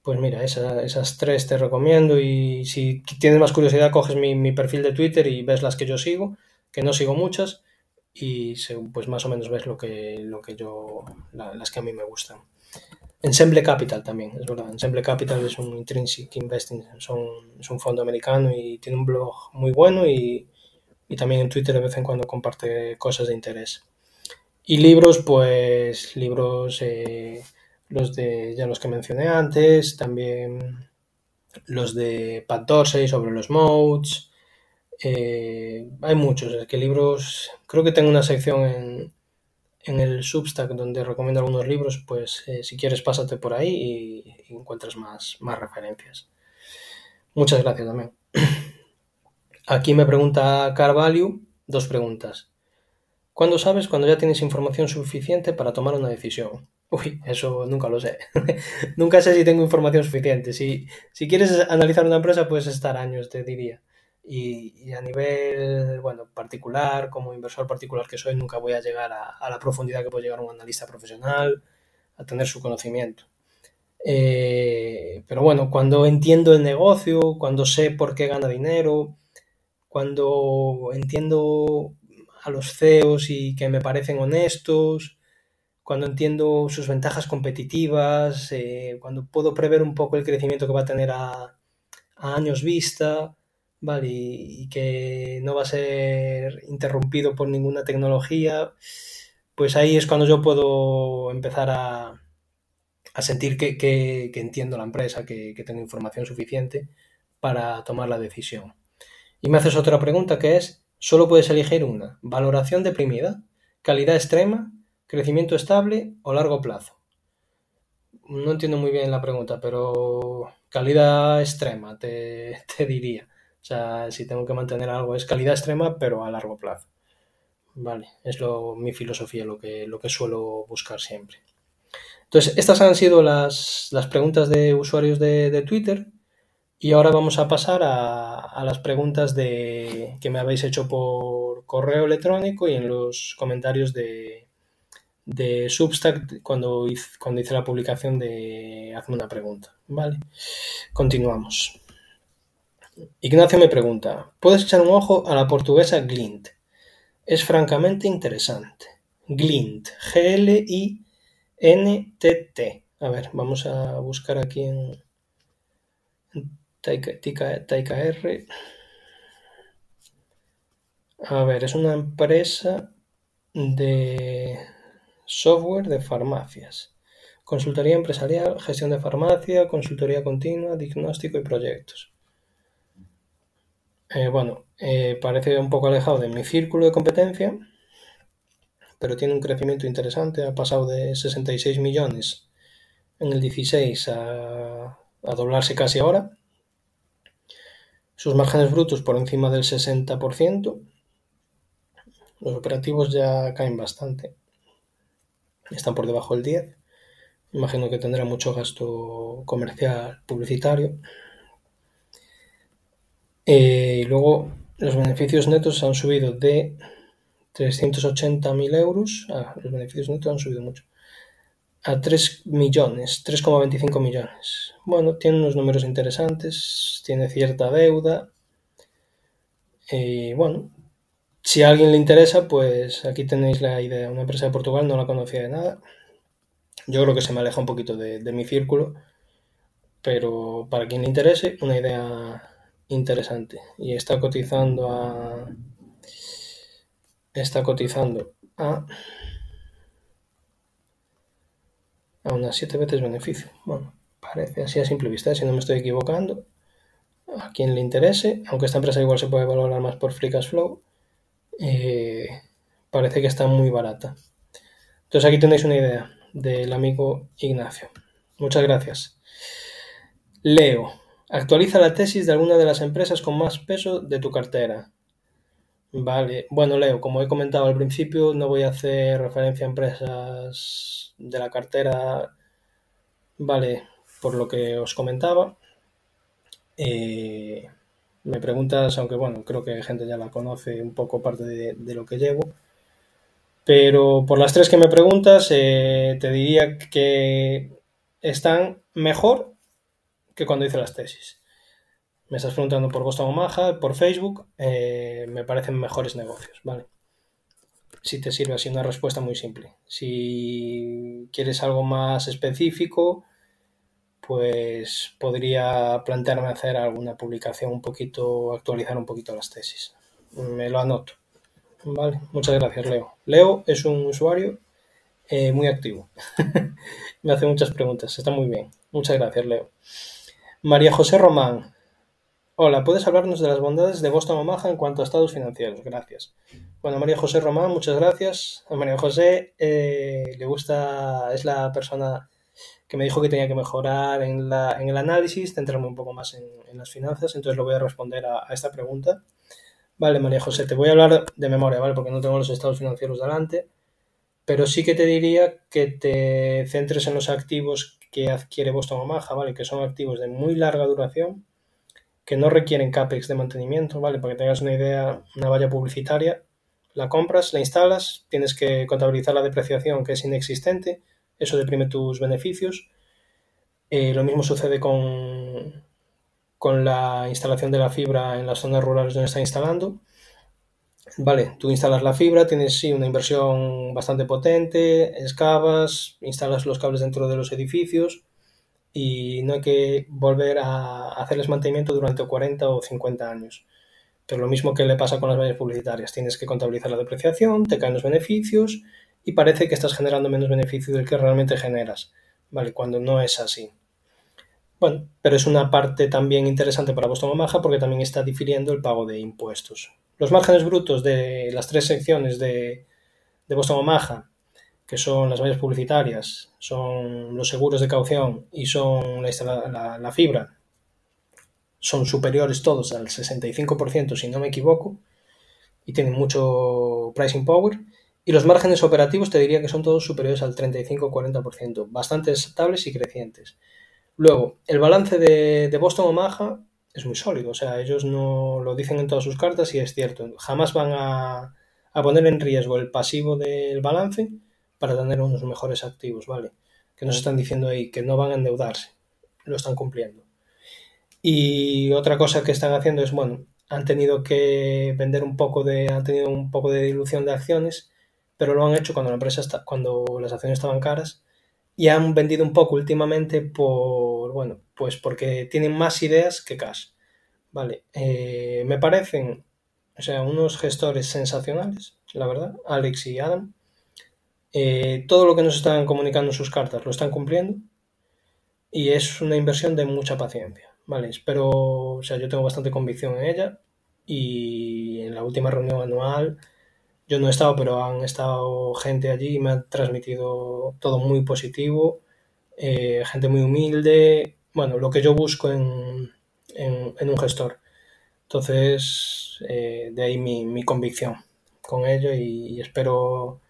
Pues mira, esas tres te recomiendo y si tienes más curiosidad coges mi, perfil de Twitter y ves las que yo sigo, que no sigo muchas, y pues más o menos ves lo que, lo que yo, las que a mí me gustan. Ensemble Capital también, es verdad. Ensemble Capital es un intrinsic investing, son, es un fondo americano y tiene un blog muy bueno y y también en Twitter de vez en cuando comparte cosas de interés. Y libros, pues libros, eh, los de ya los que mencioné antes, también los de Pat Dorsey sobre los modes. Eh, hay muchos, es que libros, creo que tengo una sección en, en el Substack donde recomiendo algunos libros, pues eh, si quieres pásate por ahí y, y encuentras más, más referencias. Muchas gracias también. (clears throat) Aquí me pregunta Carvalho dos preguntas. ¿Cuándo sabes cuando ya tienes información suficiente para tomar una decisión? Uy, eso nunca lo sé. (laughs) nunca sé si tengo información suficiente. Si, si quieres analizar una empresa, puedes estar años, te diría. Y, a nivel, bueno, particular, como inversor particular que soy, nunca voy a llegar a, la profundidad que puede llegar un analista profesional, a tener su conocimiento. Eh, pero bueno, cuando entiendo el negocio, cuando sé por qué gana dinero, cuando entiendo a los CEOs y que me parecen honestos, cuando entiendo sus ventajas competitivas, eh, cuando puedo prever un poco el crecimiento que va a tener a, años vista, ¿vale? Y, que no va a ser interrumpido por ninguna tecnología, pues ahí es cuando yo puedo empezar a, sentir que, entiendo la empresa, que tengo información suficiente para tomar la decisión. Y me haces otra pregunta que es, solo puedes elegir una, valoración deprimida, calidad extrema, crecimiento estable o largo plazo. No entiendo muy bien la pregunta, pero calidad extrema (laughs) te, diría. O sea, si tengo que mantener algo es calidad extrema, pero a largo plazo. Vale, es lo, mi filosofía, lo que, lo que suelo buscar siempre. Entonces, estas han sido las, preguntas de usuarios de, de Twitter. Y ahora vamos a pasar a, las preguntas de, que me habéis hecho por correo electrónico y en los comentarios de, de Substack cuando hice, cuando hice la publicación de Hazme una pregunta. Vale, continuamos. Ignacio me pregunta, ¿puedes echar un ojo a la portuguesa Glint? Es francamente interesante. Glint, G-L-I-N-T-T. A ver, vamos a buscar aquí en, Taika, R. A ver, es una empresa de software de farmacias. Consultoría empresarial, gestión de farmacia, consultoría continua, diagnóstico y proyectos. Eh, bueno, eh, parece un poco alejado de mi círculo de competencia, pero tiene un crecimiento interesante. Ha pasado de 66 millones en el 16 a, a doblarse casi ahora sus márgenes brutos por encima del 60%, los operativos ya caen bastante. Están por debajo del 10. Imagino que tendrá mucho gasto comercial publicitario. Eh, y luego los beneficios netos han subido de 380.000 euros. Ah, los beneficios netos han subido mucho. A 3 millones, 3,25 millones. Bueno, tiene unos números interesantes, tiene cierta deuda. Y bueno, si a alguien le interesa, pues aquí tenéis la idea. Una empresa de Portugal no la conocía de nada. Yo creo que se me aleja un poquito de, mi círculo, pero para quien le interese, una idea interesante. Y está cotizando a. Está cotizando a. A unas 7 veces beneficio. Bueno, parece así a simple vista, si no me estoy equivocando. A quien le interese, aunque esta empresa igual se puede valorar más por Free Cash Flow, eh, parece que está muy barata. Entonces aquí tenéis una idea del amigo Ignacio. Muchas gracias. Leo, actualiza la tesis de alguna de las empresas con más peso de tu cartera. Vale, bueno Leo, como he comentado al principio, no voy a hacer referencia a empresas de la cartera, vale, por lo que os comentaba. Eh, me preguntas, aunque bueno, creo que gente ya la conoce un poco parte de, lo que llevo. Pero por las tres que me preguntas, eh, te diría que están mejor que cuando hice las tesis. Me estás preguntando por Boston Omaha, por Facebook, eh, me parecen mejores negocios, ¿vale? Si te sirve así una respuesta muy simple. Si quieres algo más específico, pues podría plantearme hacer alguna publicación un poquito, actualizar un poquito las tesis. Me lo anoto. Vale, muchas gracias, Leo. Leo es un usuario eh, muy activo. (laughs) Me hace muchas preguntas, está muy bien. Muchas gracias, Leo. María José Román. Hola, ¿puedes hablarnos de las bondades de Boston Omaha en cuanto a estados financieros? Gracias. Bueno, María José Román, muchas gracias. A María José eh, le gusta, es la persona que me dijo que tenía que mejorar en, la, en el análisis, centrarme un poco más en, las finanzas, entonces lo voy a responder a, a esta pregunta. Vale, María José, te voy a hablar de memoria, ¿vale? Porque no tengo los estados financieros delante, pero sí que te diría que te centres en los activos que adquiere Boston Omaha, ¿vale? Que son activos de muy larga duración, que no requieren CAPEX de mantenimiento, ¿vale? Para que tengas una idea, una valla publicitaria, la compras, la instalas, tienes que contabilizar la depreciación que es inexistente, eso deprime tus beneficios. Eh, lo mismo sucede con, con la instalación de la fibra en las zonas rurales donde está instalando. Vale, tú instalas la fibra, tienes sí una inversión bastante potente, excavas, instalas los cables dentro de los edificios y no hay que volver a hacerles mantenimiento durante 40 o 50 años. Pero lo mismo que le pasa con las vallas publicitarias, tienes que contabilizar la depreciación, te caen los beneficios y parece que estás generando menos beneficio del que realmente generas, ¿vale? Cuando no es así. Bueno, pero es una parte también interesante para Boston Omaha porque también está difiriendo el pago de impuestos. Los márgenes brutos de las tres secciones de, de Boston Omaha, que son las vallas publicitarias, son los seguros de caución y son la, la, la fibra, son superiores todos al 65%, si no me equivoco, y tienen mucho pricing power. Y los márgenes operativos te diría que son todos superiores al 35-40%, bastante estables y crecientes. Luego, el balance de, Boston Omaha es muy sólido, o sea, ellos no lo dicen en todas sus cartas y es cierto, jamás van a, a poner en riesgo el pasivo del balance para tener unos mejores activos, ¿vale? Que nos están diciendo ahí que no van a endeudarse, lo están cumpliendo. Y otra cosa que están haciendo es, bueno, han tenido que vender un poco de, han tenido un poco de dilución de acciones, pero lo han hecho cuando la empresa está, cuando las acciones estaban caras y han vendido un poco últimamente por, bueno, pues porque tienen más ideas que cash. Vale, eh, me parecen, o sea, unos gestores sensacionales, la verdad, Alex y Adam. Eh, todo lo que nos están comunicando en sus cartas lo están cumpliendo y es una inversión de mucha paciencia. Vale, espero, o sea, yo tengo bastante convicción en ella y en la última reunión anual yo no he estado, pero han estado gente allí me han transmitido todo muy positivo, eh, gente muy humilde, bueno, lo que yo busco en, en, en un gestor. Entonces, eh, de ahí mi, mi, convicción con ello y, espero,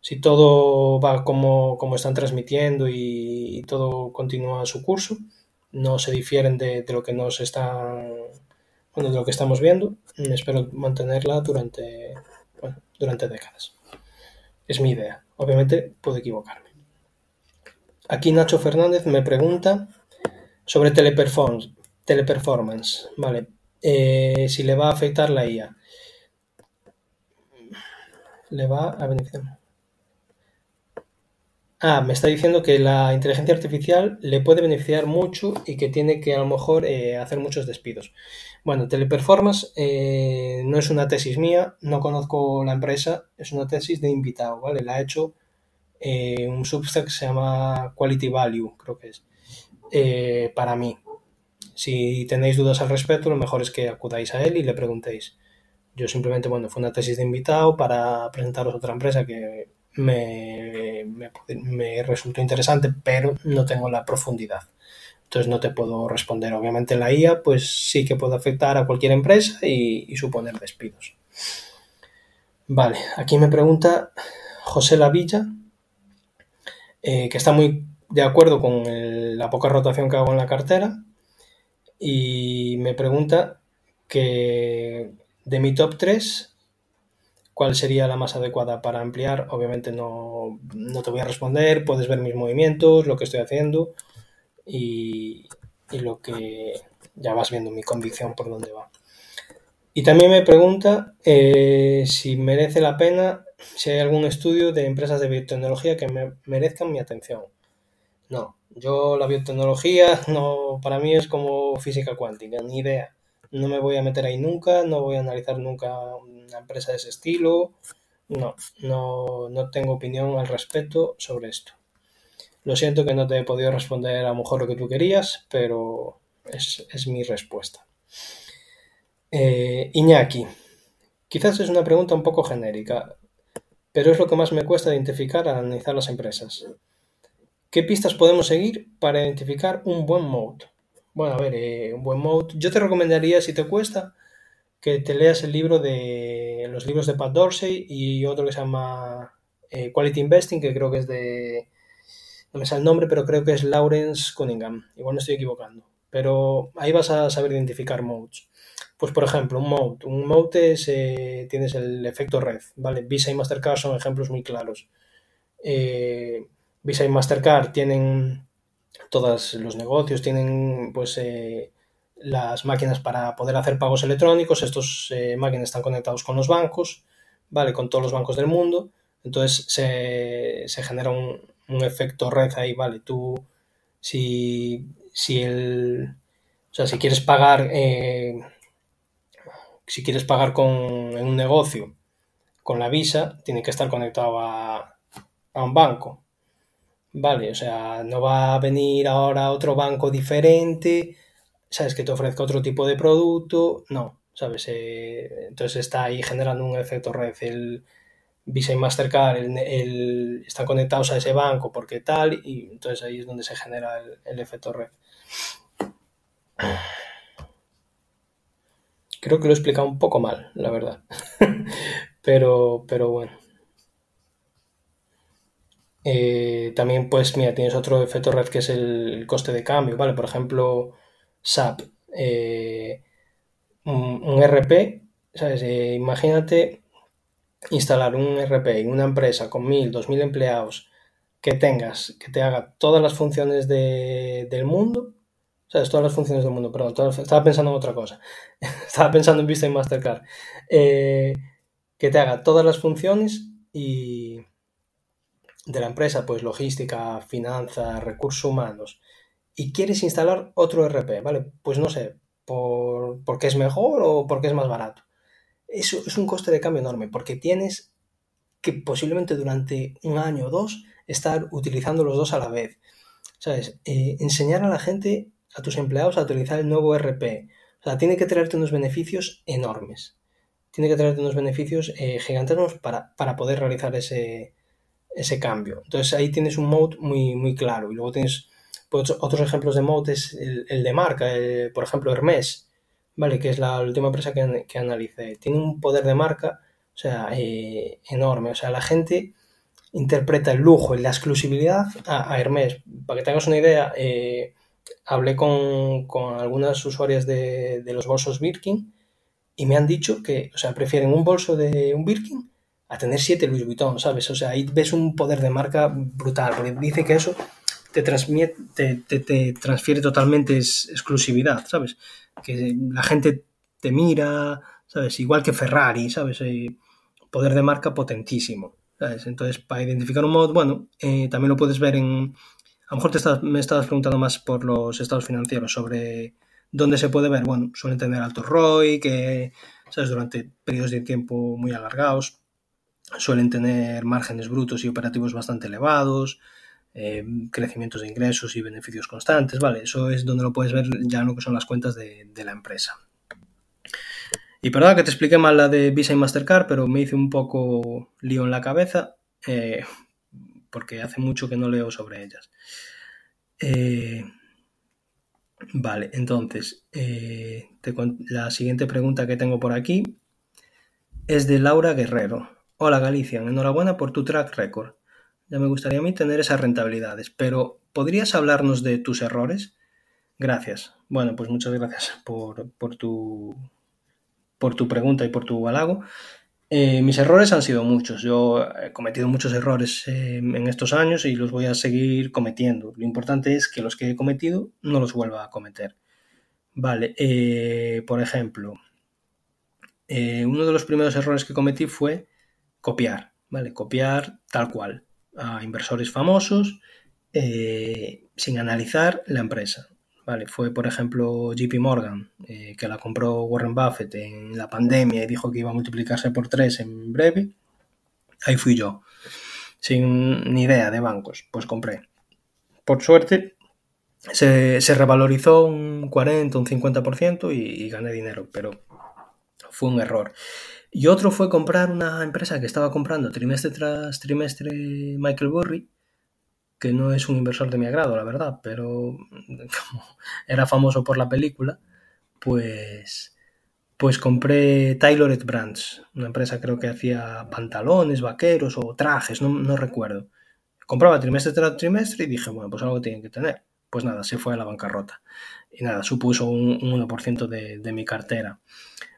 si todo va como, como están transmitiendo y, todo continúa su curso, no se difieren de, lo que nos están, bueno, de lo que estamos viendo, espero mantenerla durante, durante décadas. Es mi idea. Obviamente puedo equivocarme. Aquí Nacho Fernández me pregunta sobre teleperformance. teleperformance vale. Eh, si le va a afectar la IA. Le va a beneficiar. Ah, me está diciendo que la inteligencia artificial le puede beneficiar mucho y que tiene que a lo mejor eh, hacer muchos despidos. Bueno, Teleperformance eh, no es una tesis mía, no conozco la empresa, es una tesis de invitado, ¿vale? La ha hecho eh, un substack que se llama Quality Value, creo que es, para mí. Si tenéis dudas al respecto, lo mejor es que acudáis a él y le preguntéis. Yo simplemente, bueno, fue una tesis de invitado para presentaros otra empresa que me, me, resultó interesante, pero no tengo la profundidad. Entonces no te puedo responder. Obviamente la IA pues sí que puede afectar a cualquier empresa y, suponer despidos. Vale, aquí me pregunta José Lavilla, eh, que está muy de acuerdo con la poca rotación que hago en la cartera y me pregunta que de mi top 3 cuál sería la más adecuada para ampliar. Obviamente no, te voy a responder, puedes ver mis movimientos, lo que estoy haciendo y, lo que ya vas viendo mi convicción por dónde va. Y también me pregunta eh, si merece la pena, si hay algún estudio de empresas de biotecnología que me merezcan mi atención. No, yo la biotecnología no, para mí es como física cuántica, ni idea. No me voy a meter ahí nunca, no voy a analizar nunca una empresa de ese estilo. No, no, tengo opinión al respecto sobre esto. Lo siento que no te he podido responder a lo mejor lo que tú querías, pero es, mi respuesta. Eh, Iñaki, quizás es una pregunta un poco genérica, pero es lo que más me cuesta identificar al analizar las empresas. ¿Qué pistas podemos seguir para identificar un buen mode? Bueno, a ver, eh, un buen mode. Yo te recomendaría, si te cuesta, que te leas el libro de los libros de Pat Dorsey y otro que se llama eh, Quality Investing, que creo que es de. No me sale el nombre, pero creo que es Lawrence Cunningham. Igual no estoy equivocando. Pero ahí vas a saber identificar modes. Pues por ejemplo, un mode. Un mode es, eh, tienes el efecto red, ¿vale? Visa y Mastercard son ejemplos muy claros. Eh, Visa y Mastercard tienen todos los negocios, tienen pues las máquinas para poder hacer pagos electrónicos. Estas eh, máquinas están conectados con los bancos, ¿vale? Con todos los bancos del mundo. Entonces se, genera un, efecto red ahí, ¿vale? Tú, si, si el... O sea, si quieres pagar... Eh, si quieres pagar con, en un negocio con la visa, tiene que estar conectado a, a un banco. Vale, o sea, no va a venir ahora otro banco diferente ¿sabes? Que te ofrezca otro tipo de producto, no, ¿sabes? Eh, entonces está ahí generando un efecto red. El Visa y Mastercard el, están conectados a ese banco porque tal, y entonces ahí es donde se genera el, efecto red. Creo que lo he explicado un poco mal, la verdad. (laughs) pero, pero bueno. Eh, también, pues, mira, tienes otro efecto red que es el coste de cambio, ¿vale? Por ejemplo, SAP, eh, un, RP, ¿sabes? Eh, imagínate instalar un RP en una empresa con mil, dos mil empleados que tengas, que te haga todas las funciones del mundo, ¿sabes? Todas las funciones del mundo, perdón, estaba pensando en otra cosa, (laughs) estaba pensando en Vista y Mastercard, eh, que te haga todas las funciones y de la empresa, pues logística, finanzas, recursos humanos, y quieres instalar otro RP, ¿vale? Pues no sé, por, porque es mejor o porque es más barato. Eso es un coste de cambio enorme, porque tienes que posiblemente durante un año o dos estar utilizando los dos a la vez. ¿Sabes? Eh, enseñar a la gente, a tus empleados, a utilizar el nuevo RP. O sea, tiene que traerte unos beneficios enormes. Tiene que traerte unos beneficios eh, gigantes para, para, poder realizar ese, ese cambio. Entonces ahí tienes un mode muy, muy claro. Y luego tienes otros ejemplos de mode es el, de marca, por ejemplo Hermes, ¿vale? que es la última empresa que, que analicé. Tiene un poder de marca o sea, eh, enorme. O sea, la gente interpreta el lujo y la exclusividad a, Hermes. Para que tengas una idea, eh, hablé con, con, algunas usuarias de, de, los bolsos Birkin y me han dicho que, o sea, prefieren un bolso de un Birkin a tener siete Louis Vuitton, ¿sabes? O sea, ahí ves un poder de marca brutal, dice que eso te, te, te transfiere totalmente exclusividad, ¿sabes? Que la gente te mira, ¿sabes? Igual que Ferrari, ¿sabes? Eh, poder de marca potentísimo, ¿sabes? Entonces, para identificar un mod, bueno, eh, también lo puedes ver en... A lo mejor te estás, me estabas preguntando más por los estados financieros sobre dónde se puede ver. Bueno, suelen tener alto ROI, que, ¿sabes? Durante periodos de tiempo muy alargados suelen tener márgenes brutos y operativos bastante elevados, eh, crecimientos de ingresos y beneficios constantes, ¿vale? Eso es donde lo puedes ver ya lo que son las cuentas de, la empresa. Y perdón que te expliqué mal la de Visa y Mastercard, pero me hice un poco lío en la cabeza, eh, porque hace mucho que no leo sobre ellas. Eh, vale, entonces, eh, la siguiente pregunta que tengo por aquí es de Laura Guerrero. Hola Galicia, enhorabuena por tu track record. Ya me gustaría a mí tener esas rentabilidades, pero ¿podrías hablarnos de tus errores? Gracias. Bueno, pues muchas gracias por, por, tu, por tu pregunta y por tu halago. Eh, mis errores han sido muchos. Yo he cometido muchos errores eh, en estos años y los voy a seguir cometiendo. Lo importante es que los que he cometido no los vuelva a cometer. Vale, eh, por ejemplo, uno de los primeros errores que cometí fue copiar, ¿vale? Copiar tal cual a inversores famosos eh, sin analizar la empresa. Vale, fue por ejemplo JP Morgan, eh, que la compró Warren Buffett en la pandemia y dijo que iba a multiplicarse por tres en breve. Ahí fui yo, sin ni idea de bancos, pues compré. Por suerte, se, revalorizó un 40, un 50% y, y gané dinero, pero fue un error. Y otro fue comprar una empresa que estaba comprando trimestre tras trimestre Michael Burry, que no es un inversor de mi agrado, la verdad, pero (laughs) como era famoso por la película, pues, pues compré Tailored Brands, una empresa creo que hacía pantalones, vaqueros o trajes, no, no recuerdo. Compraba trimestre tras trimestre y dije, bueno, pues algo tienen que tener. Pues nada, se fue a la bancarrota. Y nada, supuso un, un 1% de, de mi cartera.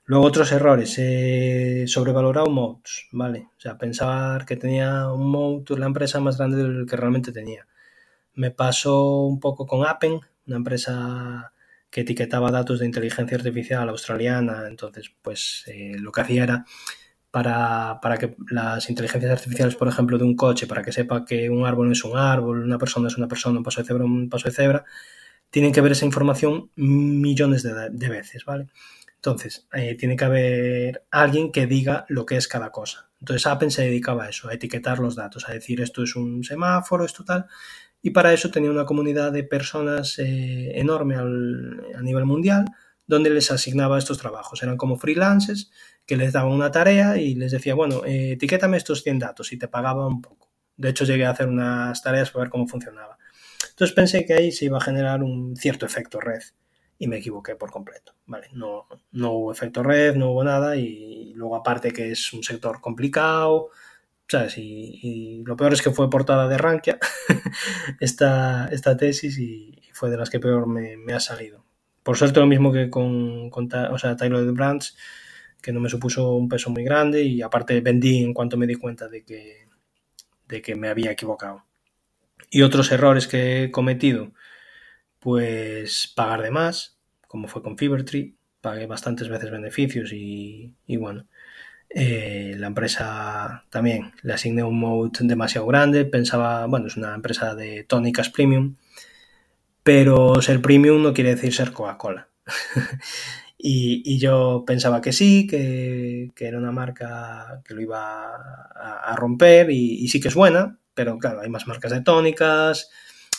Luego otros errores, eh, sobrevalorado modes, ¿vale? O sea, pensar que tenía un mode la empresa más grande del que realmente tenía. Me pasó un poco con Appen, una empresa que etiquetaba datos de inteligencia artificial australiana, entonces pues eh, lo que hacía era para, para, que las inteligencias artificiales, por ejemplo, de un coche, para que sepa que un árbol es un árbol, una persona es una persona, un paso de cebra, un paso de cebra, tienen que ver esa información millones de veces, ¿vale? Entonces, eh, tiene que haber alguien que diga lo que es cada cosa. Entonces, Appen se dedicaba a eso, a etiquetar los datos, a decir esto es un semáforo, esto tal. Y para eso tenía una comunidad de personas eh, enorme a nivel mundial, donde les asignaba estos trabajos. Eran como freelancers que les daban una tarea y les decía, bueno, eh, etiquétame estos 100 datos y te pagaba un poco. De hecho, llegué a hacer unas tareas para ver cómo funcionaba. Entonces pensé que ahí se iba a generar un cierto efecto red y me equivoqué por completo. Vale, no, no hubo efecto red, no hubo nada y luego aparte que es un sector complicado, ¿sabes? Y, lo peor es que fue portada de Rankia (laughs) esta, esta tesis y, fue de las que peor me, ha salido. Por suerte lo mismo que con, con o sea, Tyler de Brands, que no me supuso un peso muy grande y aparte vendí en cuanto me di cuenta de que, de que me había equivocado. Y otros errores que he cometido, pues pagar de más, como fue con Fibertree, pagué bastantes veces beneficios y, bueno, eh, la empresa también le asigné un mode demasiado grande, pensaba, bueno, es una empresa de tónicas premium, pero ser premium no quiere decir ser Coca-Cola. (laughs) y, yo pensaba que sí, que, que, era una marca que lo iba a, a romper y, y sí que es buena, pero claro, hay más marcas de tónicas,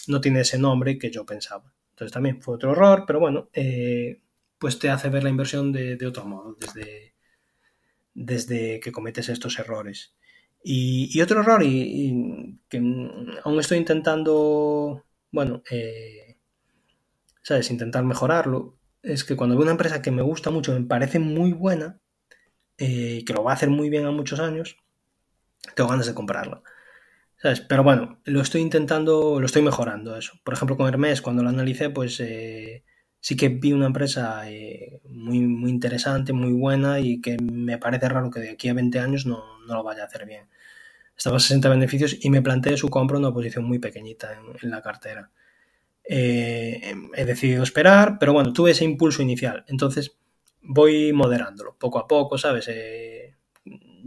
no tiene ese nombre que yo pensaba. Entonces también fue otro error, pero bueno, eh, pues te hace ver la inversión de, otro modo, desde, desde, que cometes estos errores. Y, otro error, y, que aún estoy intentando, bueno, eh, ¿sabes? Intentar mejorarlo, es que cuando veo una empresa que me gusta mucho, me parece muy buena, eh, que lo va a hacer muy bien a muchos años, tengo ganas de comprarlo. Pero bueno, lo estoy intentando, lo estoy mejorando eso. Por ejemplo, con Hermes, cuando lo analicé, pues eh, sí que vi una empresa eh, muy, muy interesante, muy buena y que me parece raro que de aquí a 20 años no, no lo vaya a hacer bien. Estaba a 60 beneficios y me planteé su compra en una posición muy pequeñita en, la cartera. Eh, he decidido esperar, pero bueno, tuve ese impulso inicial. Entonces voy moderándolo poco a poco, ¿sabes?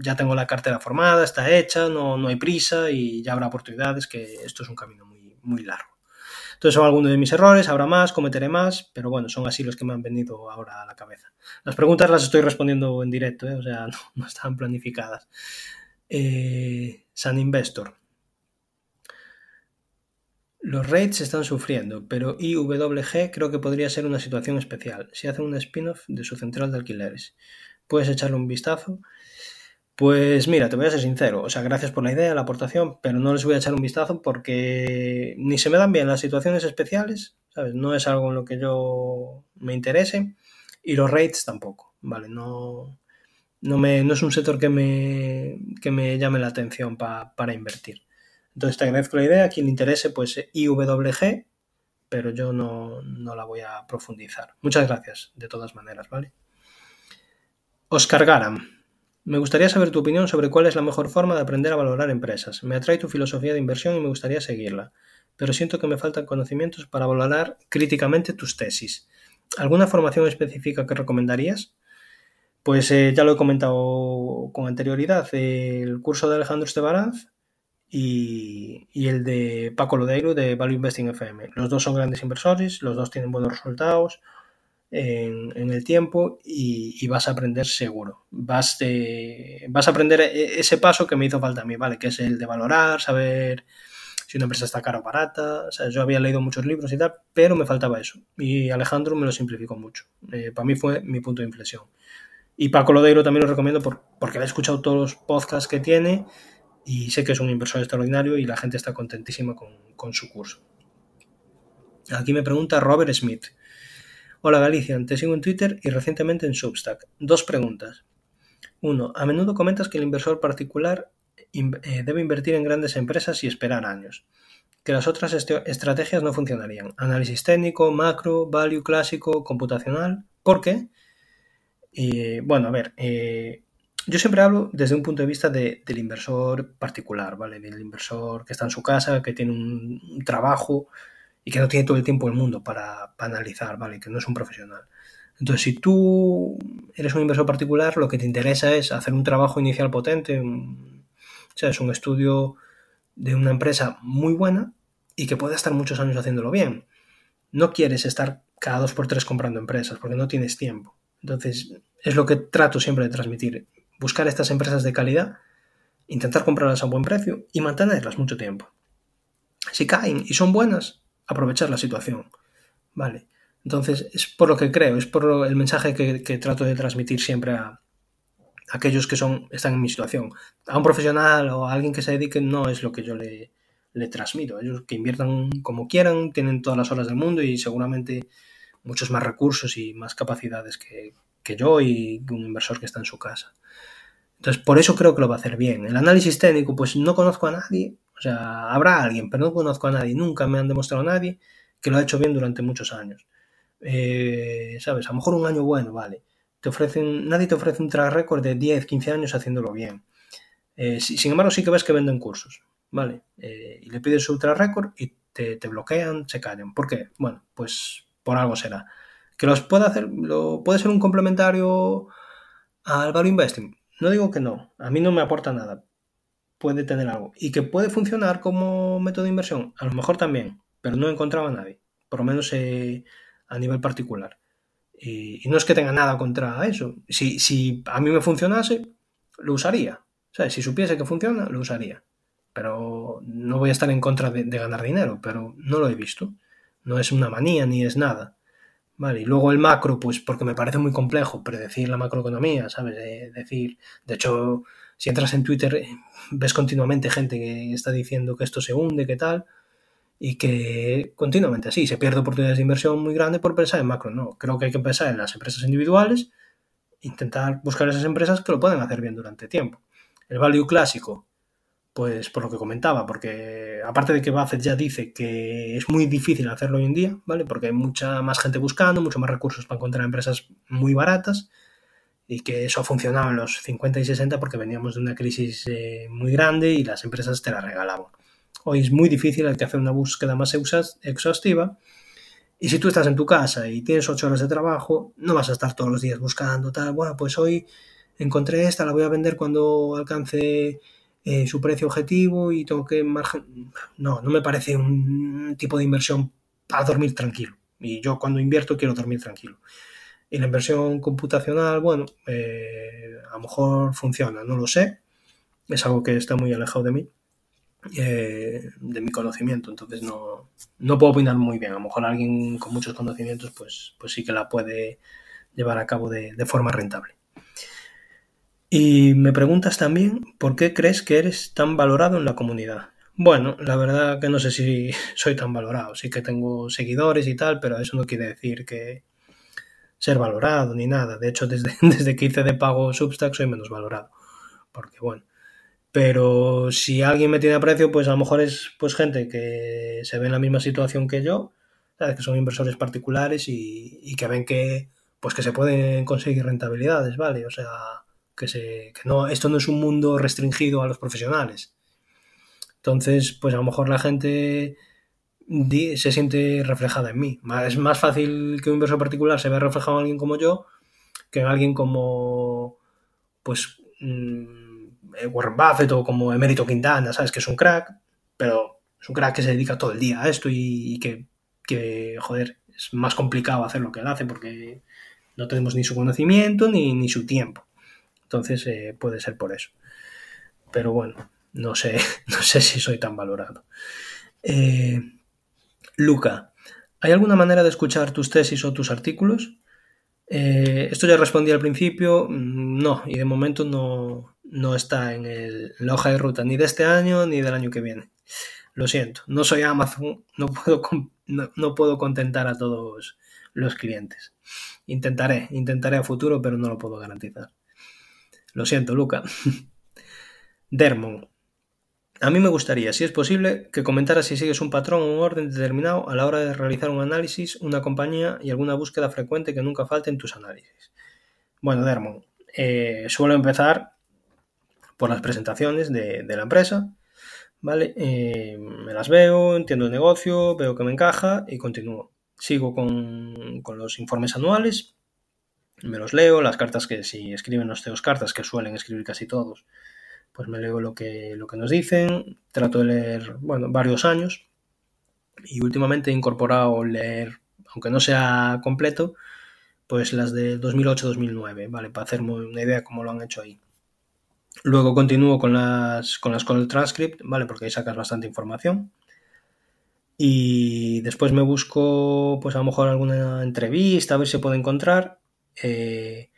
Ya tengo la cartera formada, está hecha, no, no hay prisa y ya habrá oportunidades, que esto es un camino muy, muy largo. Entonces son algunos de mis errores, habrá más, cometeré más, pero bueno, son así los que me han venido ahora a la cabeza. Las preguntas las estoy respondiendo en directo, ¿eh? o sea, (laughs) no, no, están planificadas. Eh, San Investor. Los rates están sufriendo, pero IWG creo que podría ser una situación especial. Si hacen un spin-off de su central de alquileres, puedes echarle un vistazo pues mira, te voy a ser sincero, o sea, gracias por la idea, la aportación, pero no les voy a echar un vistazo porque ni se me dan bien las situaciones especiales, ¿sabes? No es algo en lo que yo me interese y los rates tampoco, ¿vale? No, no, me, no es un sector que me, que me llame la atención para invertir. Entonces te agradezco la idea, a quien le interese, pues IWG, pero yo no, no la voy a profundizar. Muchas gracias, de todas maneras, ¿vale? Oscar Garam. Me gustaría saber tu opinión sobre cuál es la mejor forma de aprender a valorar empresas. Me atrae tu filosofía de inversión y me gustaría seguirla, pero siento que me faltan conocimientos para valorar críticamente tus tesis. ¿Alguna formación específica que recomendarías? Pues eh, ya lo he comentado con anterioridad, el curso de Alejandro Estebaraz y, y, el de Paco Lodeiro de Value Investing FM. Los dos son grandes inversores, los dos tienen buenos resultados, en, el tiempo y, vas a aprender seguro. Vas, vas a aprender e, ese paso que me hizo falta a mí, ¿vale? Que es el de valorar, saber si una empresa está cara o barata. O sea, yo había leído muchos libros y tal, pero me faltaba eso. Y Alejandro me lo simplificó mucho. Eh, para mí fue mi punto de inflexión. Y Paco Lodeiro también lo recomiendo por, porque le he escuchado todos los podcasts que tiene y sé que es un inversor extraordinario y la gente está contentísima con, con su curso. Aquí me pregunta Robert Smith. Hola Galicia, te sigo en Twitter y recientemente en Substack. Dos preguntas. Uno, a menudo comentas que el inversor particular eh, debe invertir en grandes empresas y esperar años, que las otras estrategias no funcionarían. Análisis técnico, macro, value clásico, computacional. ¿Por qué? bueno, a ver, eh, yo siempre hablo desde un punto de vista del inversor particular, ¿vale? Del inversor que está en su casa, que tiene un trabajo, y que no tiene todo el tiempo del mundo para, analizar, ¿vale? Que no es un profesional. Entonces, si tú eres un inversor particular, lo que te interesa es hacer un trabajo inicial potente, o sea, es un estudio de una empresa muy buena y que pueda estar muchos años haciéndolo bien. No quieres estar cada dos por tres comprando empresas porque no tienes tiempo. Entonces, es lo que trato siempre de transmitir. Buscar estas empresas de calidad, intentar comprarlas a buen precio y mantenerlas mucho tiempo. Si caen y son buenas, aprovechar la situación. Vale. Entonces, es por lo que creo, es por el mensaje que, trato de transmitir siempre a, aquellos que son, están en mi situación. A un profesional o a alguien que se dedique no es lo que yo le, transmito. Ellos que inviertan como quieran, tienen todas las horas del mundo y seguramente muchos más recursos y más capacidades que, que yo y un inversor que está en su casa. Entonces, por eso creo que lo va a hacer bien. El análisis técnico, pues no conozco a nadie o sea, habrá alguien, pero no conozco a nadie, nunca me han demostrado a nadie que lo ha hecho bien durante muchos años. Eh, ¿Sabes? A lo mejor un año bueno, vale. Te ofrecen, nadie te ofrece un track record de 10, 15 años haciéndolo bien. Eh, sin embargo, sí que ves que venden cursos, ¿vale? Eh, y le pides su track record y te, bloquean, se callan. ¿Por qué? Bueno, pues por algo será. Que los puede hacer, lo, puede ser un complementario al value investing. No digo que no, a mí no me aporta nada, puede tener algo. Y que puede funcionar como método de inversión, a lo mejor también, pero no encontraba a nadie, por lo menos eh, a nivel particular. Y, no es que tenga nada contra eso. Si, si a mí me funcionase, lo usaría. Si supiese que funciona, lo usaría. Pero no voy a estar en contra de, ganar dinero, pero no lo he visto. No es una manía ni es nada. Vale, y luego el macro, pues porque me parece muy complejo predecir la macroeconomía, ¿sabes? decir, de hecho, si entras en Twitter eh, ves continuamente gente que está diciendo que esto se hunde, que tal, y que continuamente así se pierde oportunidades de inversión muy grande por pensar en macro. No, creo que hay que pensar en las empresas individuales intentar buscar esas empresas que lo pueden hacer bien durante tiempo. El value clásico, pues por lo que comentaba, porque aparte de que Buffett ya dice que es muy difícil hacerlo hoy en día, ¿vale? Porque hay mucha más gente buscando, mucho más recursos para encontrar empresas muy baratas y que eso ha funcionado en los 50 y 60 porque veníamos de una crisis eh, muy grande y las empresas te la regalaban. Hoy es muy difícil, hay que hacer una búsqueda más exhaustiva y si tú estás en tu casa y tienes 8 horas de trabajo, no vas a estar todos los días buscando tal, bueno, pues hoy encontré esta, la voy a vender cuando alcance eh, su precio objetivo y tengo que margen... No, no me parece un tipo de inversión para dormir tranquilo. Y yo cuando invierto quiero dormir tranquilo. Y la inversión computacional, bueno, eh, a lo mejor funciona, no lo sé. Es algo que está muy alejado de mí, eh, de mi conocimiento. Entonces no, no, puedo opinar muy bien. A lo mejor alguien con muchos conocimientos, pues, pues sí que la puede llevar a cabo de, de forma rentable. Y me preguntas también por qué crees que eres tan valorado en la comunidad. Bueno, la verdad que no sé si (laughs) soy tan valorado. Sí que tengo seguidores y tal, pero eso no quiere decir que ser valorado ni nada. De hecho, desde, (laughs) desde que hice de pago Substack soy menos valorado. Porque bueno. Pero si alguien me tiene aprecio, pues a lo mejor es pues gente que se ve en la misma situación que yo, que son inversores particulares y, y que ven que pues que se pueden conseguir rentabilidades, ¿vale? O sea, que, se, que no, esto no es un mundo restringido a los profesionales. Entonces, pues a lo mejor la gente se siente reflejada en mí. Es más fácil que un inversor particular se vea reflejado en alguien como yo que en alguien como, pues, mm, Warren Buffett o como Emérito Quintana, ¿sabes? Que es un crack, pero es un crack que se dedica todo el día a esto y, que, que, joder, es más complicado hacer lo que él hace porque no tenemos ni su conocimiento ni, ni su tiempo. Entonces eh, puede ser por eso. Pero bueno, no sé, (laughs) no sé si soy tan valorado. Eh, Luca, ¿hay alguna manera de escuchar tus tesis o tus artículos? Eh, esto ya respondí al principio, mm, no, y de momento no, no está en, el, la hoja de ruta ni de este año ni del año que viene. Lo siento, no soy Amazon, no puedo, no puedo contentar a todos los clientes. Intentaré, intentaré a futuro, pero no lo puedo garantizar. Lo siento, Luca. (laughs) Dermon. A mí me gustaría, si es posible, que comentaras si sigues un patrón o un orden determinado a la hora de realizar un análisis, una compañía y alguna búsqueda frecuente que nunca falte en tus análisis. Bueno, Dermon, eh, suelo empezar por las presentaciones de, la empresa, ¿vale? Eh, me las veo, entiendo el negocio, veo que me encaja y continúo. Sigo con, con los informes anuales me los leo, las cartas que si escriben los CEOs cartas, que suelen escribir casi todos, pues me leo lo que, lo que nos dicen, trato de leer, bueno, varios años, y últimamente he incorporado leer, aunque no sea completo, pues las de 2008-2009, ¿vale? Para hacerme una idea de cómo lo han hecho ahí. Luego continúo con las con las el transcript, ¿vale? Porque ahí sacas bastante información. Y después me busco, pues a lo mejor alguna entrevista, a ver si puedo encontrar. Eh,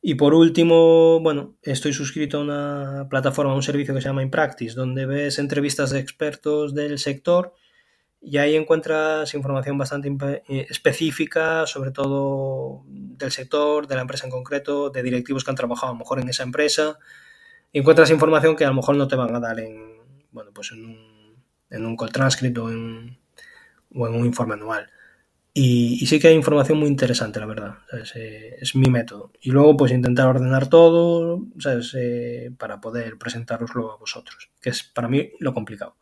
y por último, bueno, estoy suscrito a una plataforma, a un servicio que se llama InPractice, donde ves entrevistas de expertos del sector y ahí encuentras información bastante eh, específica, sobre todo del sector, de la empresa en concreto, de directivos que han trabajado a lo mejor en esa empresa. encuentras información que a lo mejor no te van a dar en, bueno, pues en un, en un call transcript o en, o en un informe anual. Y, sí que hay información muy interesante, la verdad. Eh, es mi método. Y luego, pues intentar ordenar todo, eh, para poder presentaroslo a vosotros, que es para mí lo complicado.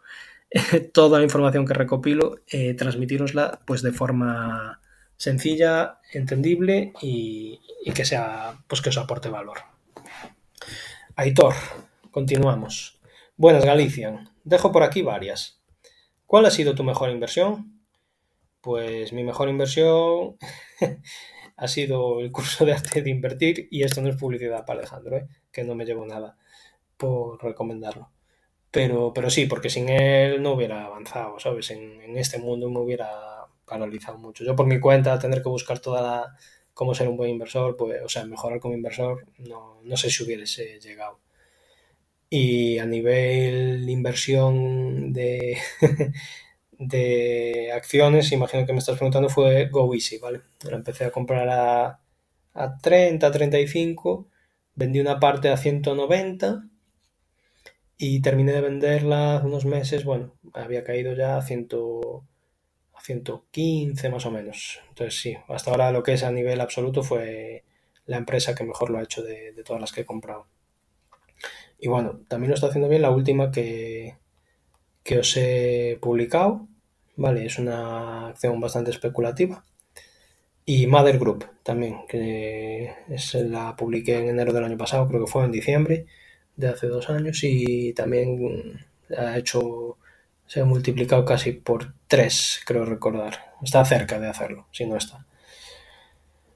(laughs) Toda la información que recopilo, eh, transmitirosla pues de forma sencilla, entendible y, que sea, pues que os aporte valor. Aitor, continuamos. Buenas, Galician. Dejo por aquí varias. ¿Cuál ha sido tu mejor inversión? Pues mi mejor inversión (laughs) ha sido el curso de arte de invertir y esto no es publicidad para Alejandro, ¿eh? que no me llevo nada por recomendarlo. Pero, pero sí, porque sin él no hubiera avanzado, ¿sabes? En, este mundo me hubiera paralizado mucho. Yo por mi cuenta, tener que buscar toda la cómo ser un buen inversor, pues, o sea, mejorar como inversor, no, no sé si hubiese llegado. Y a nivel inversión de (laughs) de acciones, imagino que me estás preguntando, fue Go Easy, ¿vale? Lo empecé a comprar a, a 30, 35, vendí una parte a 190 y terminé de venderla hace unos meses, bueno, había caído ya a, 100, a 115 más o menos. Entonces sí, hasta ahora lo que es a nivel absoluto fue la empresa que mejor lo ha hecho de, de todas las que he comprado. Y bueno, también lo está haciendo bien la última que, que os he publicado, ¿vale? Es una acción bastante especulativa. Y Mother Group también, que es, la publiqué en enero del año pasado, creo que fue en diciembre de hace dos años y también ha hecho, se ha multiplicado casi por tres, creo recordar. Está cerca de hacerlo, si no está.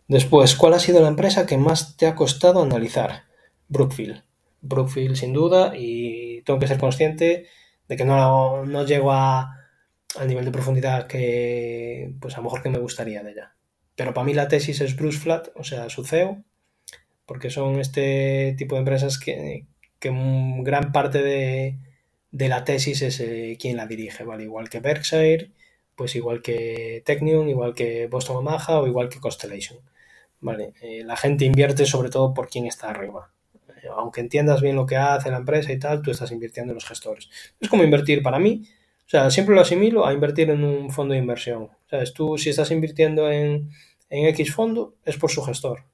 Después, ¿cuál ha sido la empresa que más te ha costado analizar? Brookfield. Brookfield sin duda y tengo que ser consciente de que no, no llego a, al nivel de profundidad que pues a lo mejor que me gustaría de ella. Pero para mí la tesis es Bruce Flat, o sea, su CEO, porque son este tipo de empresas que, que gran parte de, de la tesis es eh, quien la dirige, ¿vale? Igual que Berkshire, pues igual que Technium, igual que Boston Omaha o igual que Constellation, ¿vale? Eh, la gente invierte sobre todo por quien está arriba. Aunque entiendas bien lo que hace la empresa y tal, tú estás invirtiendo en los gestores. Es como invertir para mí, o sea, siempre lo asimilo a invertir en un fondo de inversión. ¿Sabes? Tú si estás invirtiendo en, en X fondo es por su gestor.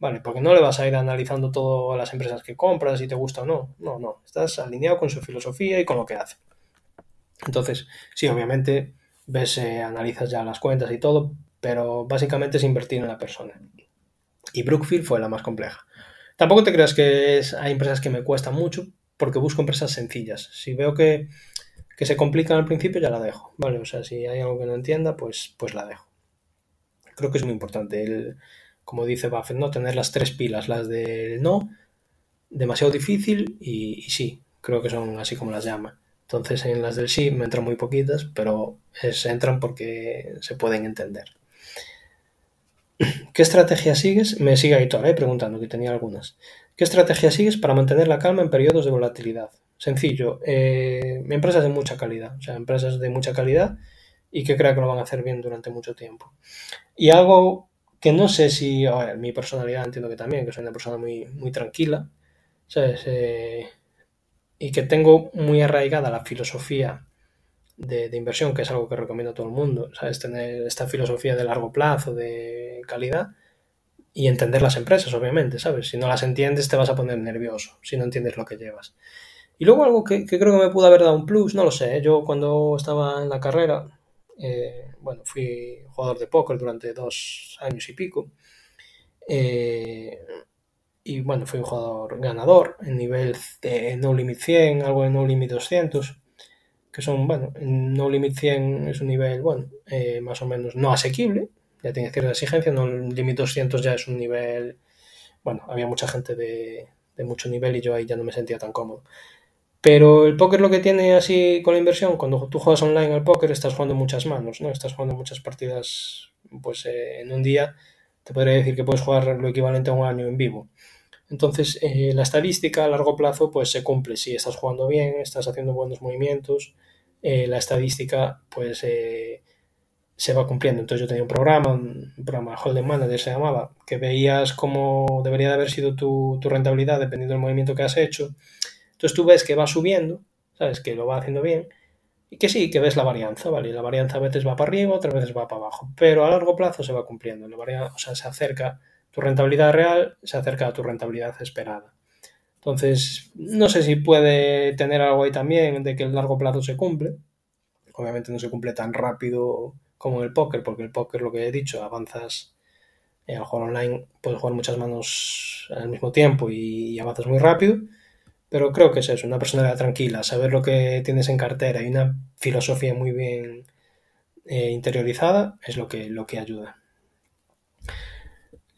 Vale, porque no le vas a ir analizando todas las empresas que compras, si te gusta o no. No, no. Estás alineado con su filosofía y con lo que hace. Entonces, sí, obviamente ves, eh, analizas ya las cuentas y todo, pero básicamente es invertir en la persona. Y Brookfield fue la más compleja. Tampoco te creas que hay empresas que me cuestan mucho, porque busco empresas sencillas. Si veo que, que se complican al principio, ya la dejo. Vale, o sea, si hay algo que no entienda, pues, pues la dejo. Creo que es muy importante. El, como dice Buffett, ¿no? Tener las tres pilas, las del no, demasiado difícil y, sí, creo que son así como las llama. Entonces en las del sí me entran muy poquitas, pero se entran porque se pueden entender. ¿Qué estrategia sigues? Me sigue Aitor ¿eh? preguntando, que tenía algunas. ¿Qué estrategia sigues para mantener la calma en periodos de volatilidad? Sencillo, eh, empresas de mucha calidad, o sea, empresas de mucha calidad y que creo que lo van a hacer bien durante mucho tiempo. Y algo que no sé si, a ver, mi personalidad entiendo que también, que soy una persona muy, muy tranquila, ¿sabes? Eh, y que tengo muy arraigada la filosofía de, inversión, que es algo que recomiendo a todo el mundo, ¿sabes? Tener esta filosofía de largo plazo, de calidad, y entender las empresas, obviamente, ¿sabes? Si no las entiendes te vas a poner nervioso, si no entiendes lo que llevas. Y luego algo que, que creo que me pudo haber dado un plus, no lo sé, ¿eh? yo cuando estaba en la carrera, eh, bueno, fui jugador de póker durante dos años y pico. Eh, y bueno, fui un jugador ganador en nivel de No Limit 100, algo de No Limit 200, que son, bueno, No Limit 100 es un nivel, bueno, eh, más o menos no asequible, ya tiene cierta exigencia, No Limit 200 ya es un nivel, bueno, había mucha gente de, mucho nivel y yo ahí ya no me sentía tan cómodo. Pero el póker lo que tiene así con la inversión, cuando tú juegas online al póker estás jugando muchas manos, ¿no? Estás jugando muchas partidas, pues eh, en un día te podría decir que puedes jugar lo equivalente a un año en vivo. Entonces, eh, la estadística a largo plazo pues se cumple. Si estás jugando bien, estás haciendo buenos movimientos, eh, la estadística pues se va cumpliendo. Entonces yo tenía un programa, un programa Holding Manager se llamaba, que veías cómo debería de haber sido tu, tu rentabilidad dependiendo del movimiento que has hecho entonces tú ves que va subiendo, ¿sabes? Que lo va haciendo bien. Y que sí, que ves la varianza, ¿vale? La varianza a veces va para arriba, otras veces va para abajo. Pero a largo plazo se va cumpliendo. La varianza, o sea, se acerca tu rentabilidad real, se acerca a tu rentabilidad esperada. Entonces, no sé si puede tener algo ahí también de que el largo plazo se cumple. Obviamente no se cumple tan rápido como el póker, porque el póker, lo que he dicho, avanzas en el juego online, puedes jugar muchas manos al mismo tiempo y avanzas muy rápido. Pero creo que es eso, una personalidad tranquila, saber lo que tienes en cartera y una filosofía muy bien eh, interiorizada es lo que, lo que ayuda.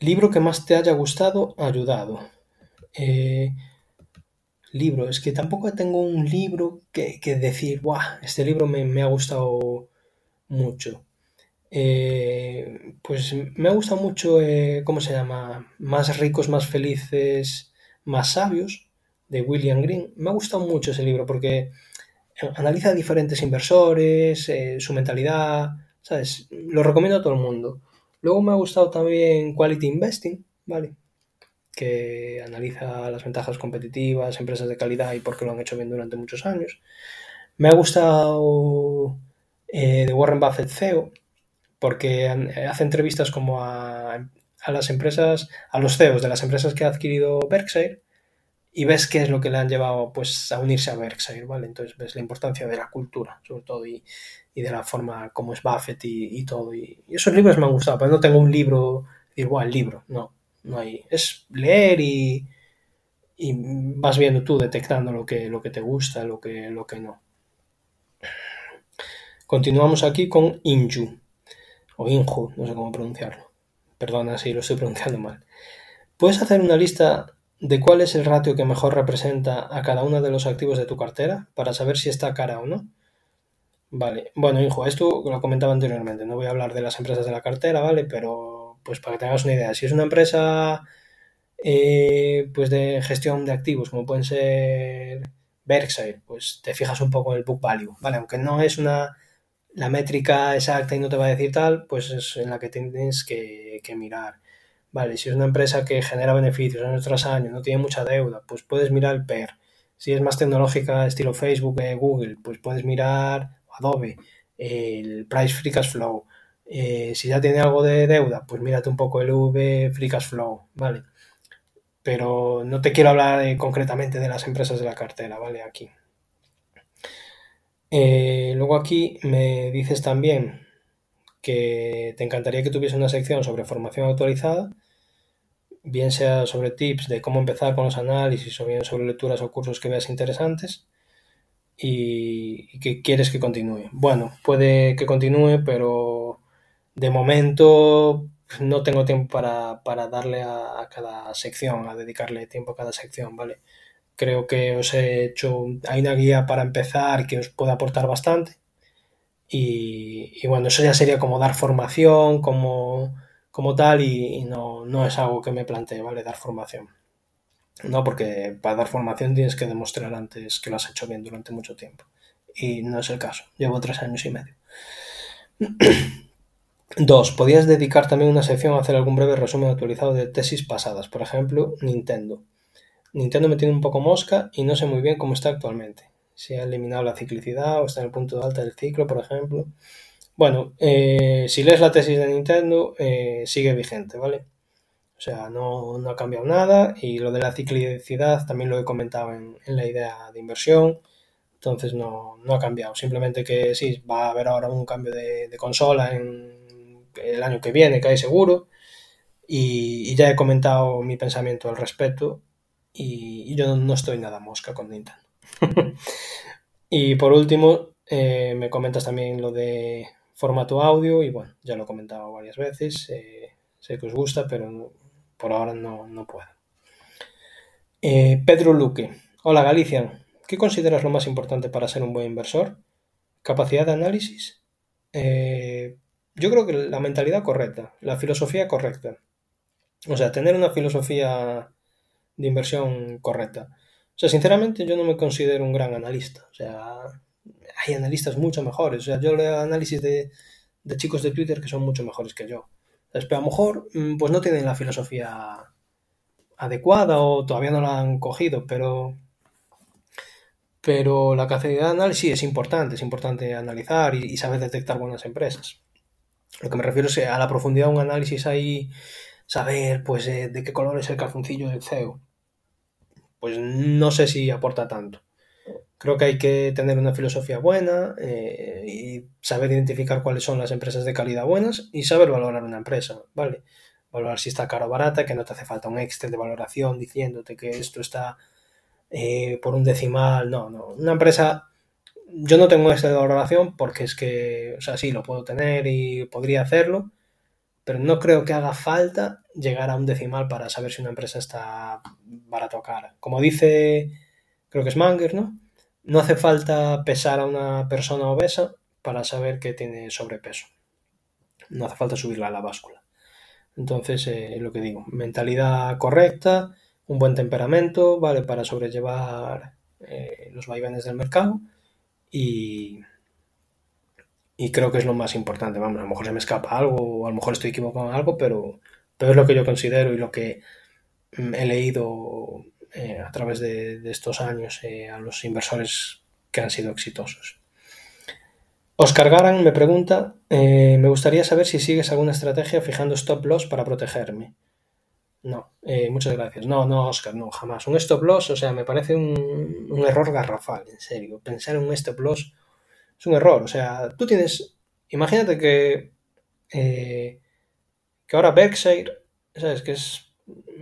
Libro que más te haya gustado, ayudado. Eh, libro, es que tampoco tengo un libro que, decir, ¡guau! Este libro me, ha gustado mucho. Eh, pues me ha gustado mucho, ¿cómo se llama? Más ricos, más felices, más sabios de William Green. Me ha gustado mucho ese libro porque analiza diferentes inversores, eh, su mentalidad, ¿sabes? Lo recomiendo a todo el mundo. Luego me ha gustado también Quality Investing, ¿vale? Que analiza las ventajas competitivas, empresas de calidad y por qué lo han hecho bien durante muchos años. Me ha gustado eh, de Warren Buffett CEO, porque hace entrevistas como a, a, las empresas, a los CEOs de las empresas que ha adquirido Berkshire y ves qué es lo que le han llevado pues a unirse a Berkshire, ¿vale? Entonces ves la importancia de la cultura, sobre todo, y, y de la forma como es Buffett y, y todo. Y, esos libros me han gustado, pero no tengo un libro, igual, libro, no, no hay. Es leer y, y vas viendo tú, detectando lo que, lo que te gusta, lo que, lo que no. Continuamos aquí con Inju, o Inju, no sé cómo pronunciarlo. Perdona si lo estoy pronunciando mal. ¿Puedes hacer una lista de cuál es el ratio que mejor representa a cada uno de los activos de tu cartera para saber si está cara o no. Vale, bueno, hijo, esto lo comentaba anteriormente, no voy a hablar de las empresas de la cartera, ¿vale? Pero pues para que tengas una idea, si es una empresa eh, pues de gestión de activos, como pueden ser Berkshire, pues te fijas un poco en el book value, ¿vale? Aunque no es una la métrica exacta y no te va a decir tal, pues es en la que tienes que, que mirar. Vale, si es una empresa que genera beneficios año tras año, no tiene mucha deuda, pues puedes mirar el PER. Si es más tecnológica, estilo Facebook, eh, Google, pues puedes mirar Adobe, el Price Free Cash Flow. Eh, si ya tiene algo de deuda, pues mírate un poco el V Free Cash Flow, ¿vale? Pero no te quiero hablar eh, concretamente de las empresas de la cartera, ¿vale? Aquí. luego aquí me dices también que te encantaría que tuviese una sección sobre formación actualizada, bien sea sobre tips de cómo empezar con los análisis o bien sobre lecturas o cursos que veas interesantes y, que quieres que continúe. Bueno, puede que continúe, pero de momento no tengo tiempo para, darle a, cada sección, a dedicarle tiempo a cada sección, ¿vale? Creo que os he hecho, hay una guía para empezar que os puede aportar bastante y, bueno, eso ya sería como dar formación, como, como tal, y, no, no, es algo que me plantee, ¿vale? Dar formación. No, porque para dar formación tienes que demostrar antes que lo has hecho bien durante mucho tiempo. Y no es el caso. Llevo tres años y medio. (clears throat) Dos, podías dedicar también una sección a hacer algún breve resumen actualizado de tesis pasadas. Por ejemplo, Nintendo. Nintendo me tiene un poco mosca y no sé muy bien cómo está actualmente si ha eliminado la ciclicidad o está en el punto de alta del ciclo, por ejemplo. Bueno, eh, si lees la tesis de Nintendo, eh, sigue vigente, ¿vale? O sea, no, ha cambiado nada y lo de la ciclicidad también lo he comentado en, la idea de inversión, entonces no, ha cambiado. Simplemente que sí, va a haber ahora un cambio de, consola en el año que viene, hay seguro, y, ya he comentado mi pensamiento al respecto y yo no estoy nada mosca con Nintendo. (laughs) y por último, eh, me comentas también lo de formato audio y bueno, ya lo he comentado varias veces, eh, sé que os gusta, pero por ahora no, no puedo. Eh, Pedro Luque, hola Galicia, ¿qué consideras lo más importante para ser un buen inversor? ¿Capacidad de análisis? Yo creo que la mentalidad correcta, la filosofía correcta. O sea, tener una filosofía de inversión correcta. O sea, sinceramente yo no me considero un gran analista. O sea, hay analistas mucho mejores. O sea, yo leo análisis de, chicos de Twitter que son mucho mejores que yo. Pero a lo mejor mm, pues no tienen la filosofía adecuada o todavía no la han cogido, pero pero la capacidad de análisis es importante, es importante analizar y, saber detectar buenas empresas. Lo que me refiero es a la profundidad de un análisis ahí, saber pues eh, de qué color es el calzoncillo del CEO pues no sé si aporta tanto. Creo que hay que tener una filosofía buena eh, y saber identificar cuáles son las empresas de calidad buenas y saber valorar una empresa, ¿vale? Valorar si está cara o barata, que no te hace falta un Excel de valoración diciéndote que esto está eh, por un decimal. No, no. Una empresa, yo no tengo de valoración porque es que, o sea, sí, lo puedo tener y podría hacerlo, pero no creo que haga falta llegar a un decimal para saber si una empresa está barata o cara. Como dice, creo que es Manger, ¿no? No hace falta pesar a una persona obesa para saber que tiene sobrepeso. No hace falta subirla a la báscula. Entonces, eh, lo que digo, mentalidad correcta, un buen temperamento, ¿vale? Para sobrellevar eh, los vaivenes del mercado y, y creo que es lo más importante. Vamos, a lo mejor se me escapa algo o a lo mejor estoy equivocado en algo, pero pero es lo que yo considero y lo que mm, he leído eh, a través de, estos años eh, a los inversores que han sido exitosos. Oscar Garan me pregunta, eh, me gustaría saber si sigues alguna estrategia fijando stop loss para protegerme. No, muchas gracias. No, no, Oscar, no, jamás. Un stop loss, o sea, me parece un, un error garrafal, en serio. Pensar en un stop loss es un error. O sea, tú tienes, imagínate que, que ahora Berkshire, ¿sabes? Que es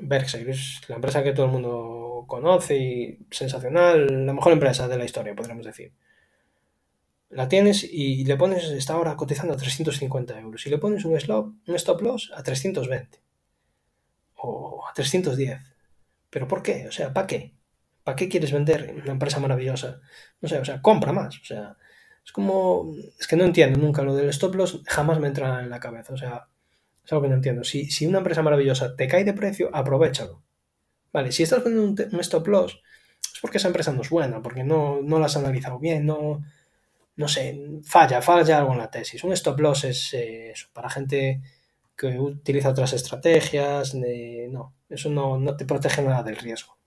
Berkshire, es la empresa que todo el mundo conoce y sensacional, la mejor empresa de la historia, podríamos decir. La tienes y le pones, está ahora cotizando a 350 euros, y le pones un stop, un stop loss a 320 o a 310. ¿Pero por qué? O sea, ¿para qué? ¿Para qué quieres vender una empresa maravillosa? No sé, o sea, compra más. O sea, es como. Es que no entiendo nunca lo del stop loss, jamás me entra en la cabeza. O sea, es algo que no entiendo. Si, si una empresa maravillosa te cae de precio, aprovechalo. Vale, si estás poniendo un, stop loss, es porque esa empresa no es buena, porque no, no la has analizado bien, no, no sé, falla, falla algo en la tesis. Un stop loss es eh, eso, para gente que utiliza otras estrategias, no, eso no, no te protege nada del riesgo.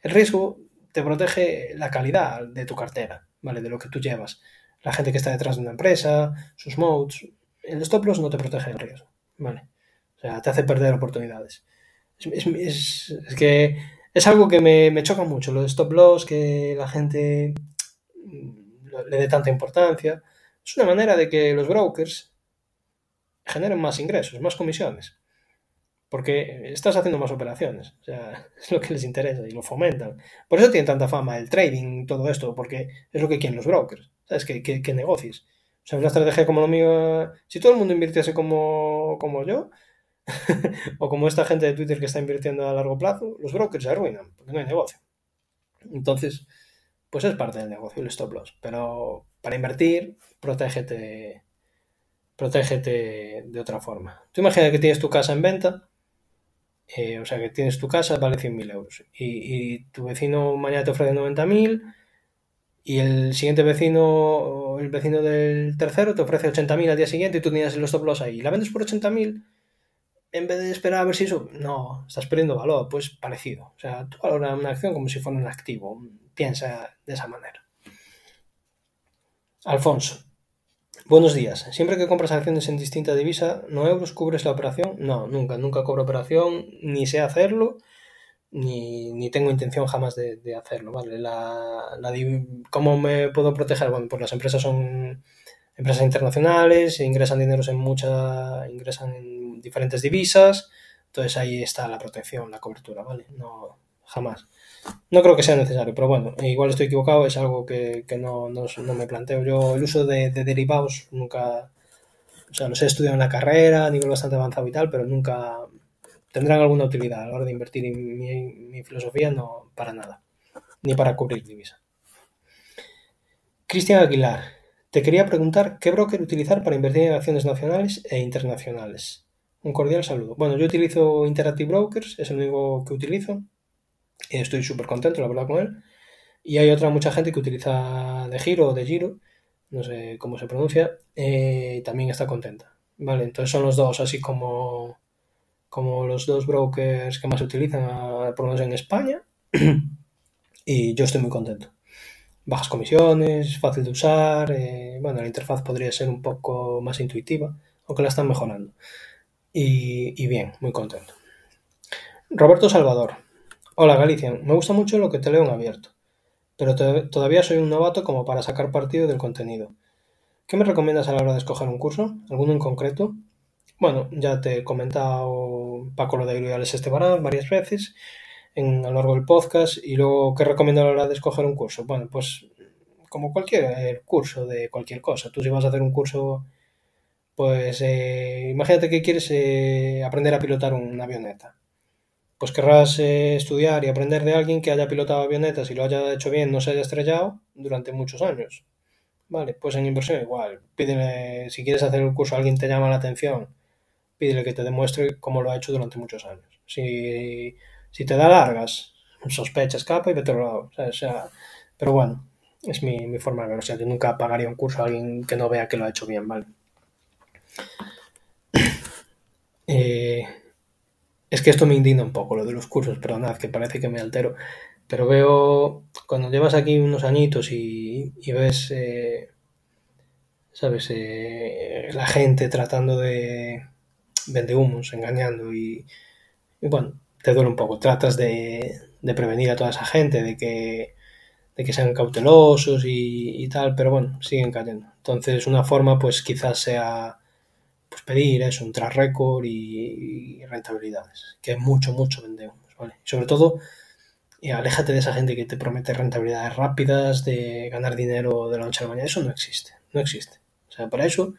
El riesgo te protege la calidad de tu cartera, ¿vale? De lo que tú llevas. La gente que está detrás de una empresa, sus modes. El stop loss no te protege del riesgo, ¿vale? O sea, te hace perder oportunidades. Es, que es algo que me, choca mucho, lo de stop loss, que la gente mm, le dé tanta importancia. Es una manera de que los brokers generen más ingresos, más comisiones. Porque estás haciendo más operaciones. O sea, (laughs) es lo que les interesa y lo fomentan. Por eso tiene tanta fama el trading, todo esto, porque es lo que quieren los brokers. ¿Sabes? Que, que, que. O sea, una estrategia como lo mío, si todo el mundo invirtiese como, como yo, (laughs) o como esta gente de Twitter que está invirtiendo a largo plazo, los brokers se arruinan porque no hay negocio. Entonces, pues es parte del negocio el stop loss. Pero para invertir, protégete, protégete de otra forma. Tú imagina que tienes tu casa en venta, eh, o sea que tienes tu casa, vale 100.000 euros, y, tu vecino mañana te ofrece 90.000 y el siguiente vecino, el vecino del tercero, te ofrece 80.000 al día siguiente y tú tienes el stop ahí. Y la vendes por 80.000 en vez de esperar a ver si eso, no, estás perdiendo valor, pues parecido. O sea, tú valoras una acción como si fuera un activo, piensa de esa manera. Alfonso, buenos días. Siempre que compras acciones en distinta divisa, ¿no euros cubres la operación? No, nunca, nunca cobro operación, ni sé hacerlo, ni, tengo intención jamás de, hacerlo, ¿vale? La, ¿Cómo me puedo proteger? Bueno, pues las empresas son empresas internacionales, ingresan dineros en mucha, ingresan en diferentes divisas, entonces ahí está la protección, la cobertura, ¿vale? No, jamás. No creo que sea necesario, pero bueno, igual estoy equivocado, es algo que, no, me planteo. Yo el uso de, derivados nunca, o sea, los he estudiado en la carrera a nivel bastante avanzado y tal, pero nunca tendrán alguna utilidad a la hora de invertir en mi, mi filosofía, no para nada, ni para cubrir divisa. Cristian Aguilar, te quería preguntar qué broker utilizar para invertir en acciones nacionales e internacionales. Un cordial saludo. Bueno, yo utilizo Interactive Brokers, es el único que utilizo. Estoy súper contento, la verdad, con él. Y hay otra mucha gente que utiliza de Giro o de Giro, no sé cómo se pronuncia, eh, también está contenta. Vale, entonces son los dos, así como, como los dos brokers que más se utilizan, por lo menos en España. (clears throat) y yo estoy muy contento bajas comisiones, fácil de usar. Eh, bueno, la interfaz podría ser un poco más intuitiva, aunque la están mejorando. Y, bien, muy contento. Roberto Salvador. Hola Galicia, me gusta mucho lo que te leo en abierto, pero todavía soy un novato como para sacar partido del contenido. ¿Qué me recomiendas a la hora de escoger un curso? ¿Alguno en concreto? Bueno, ya te he comentado Paco lo de Alex Esteban varias veces en, a lo largo del podcast. Y luego, ¿qué recomiendo a la hora de escoger un curso? Bueno, pues como cualquier curso de cualquier cosa. Tú si vas a hacer un curso, pues eh, imagínate que quieres eh, aprender a pilotar una avioneta. Pues querrás eh, estudiar y aprender de alguien que haya pilotado avionetas y lo haya hecho bien, no se haya estrellado durante muchos años. Vale, pues en inversión igual. Pídele, si quieres hacer un curso, alguien te llama la atención, pídele que te demuestre cómo lo ha hecho durante muchos años. Si si te da largas, sospecha, escapa y vete a otro lado. O sea, pero bueno, es mi, forma de ver. O sea, yo nunca pagaría un curso a alguien que no vea que lo ha hecho bien, ¿vale? (clears throat) Eh, que esto me indigna un poco, lo de los cursos, perdonad, que parece que me altero, pero veo, cuando llevas aquí unos añitos y, ves, eh, ¿sabes? Eh, la gente tratando de vender humos, engañando y, bueno, te duele un poco. Tratas de, prevenir a toda esa gente, de que, de que sean cautelosos y, tal, pero bueno, siguen cayendo. Entonces, una forma, pues quizás sea pues pedir eso, un track record y, rentabilidades, que mucho, mucho vendemos, ¿vale? sobre todo, y aléjate de esa gente que te promete rentabilidades rápidas, de ganar dinero de la noche a la mañana, eso no existe, no existe. O sea, para eso,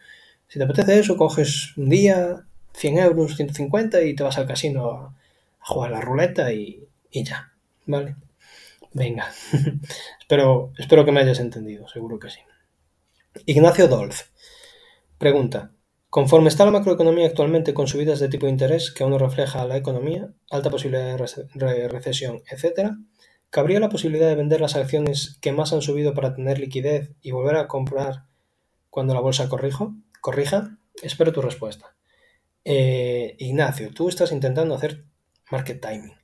si te apetece eso, coges un día, 100 euros, 150 y te vas al casino a, jugar la ruleta y, ya, ¿vale? Venga, (laughs) espero, espero que me hayas entendido, seguro que sí. Ignacio Dolz pregunta, conforme está la macroeconomía actualmente con subidas de tipo de interés que aún no refleja la economía, alta posibilidad de recesión, etc., ¿cabría la posibilidad de vender las acciones que más han subido para tener liquidez y volver a comprar cuando la bolsa corrijo, corrija? Espero tu respuesta. Eh, Ignacio, tú estás intentando hacer market timing.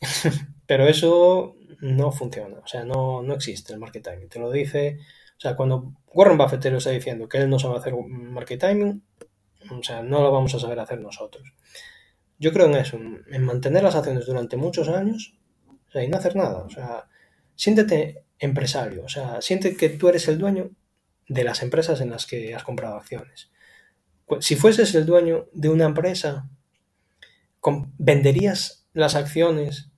(laughs) Pero eso no funciona, o sea, no, no existe el market timing. Te lo dice, o sea, cuando Warren Buffett te está diciendo que él no sabe hacer market timing, o sea, no lo vamos a saber hacer nosotros. Yo creo en eso, en mantener las acciones durante muchos años o sea, y no hacer nada. O sea, siéntete empresario, o sea, siente que tú eres el dueño de las empresas en las que has comprado acciones. Si fueses el dueño de una empresa, ¿venderías las acciones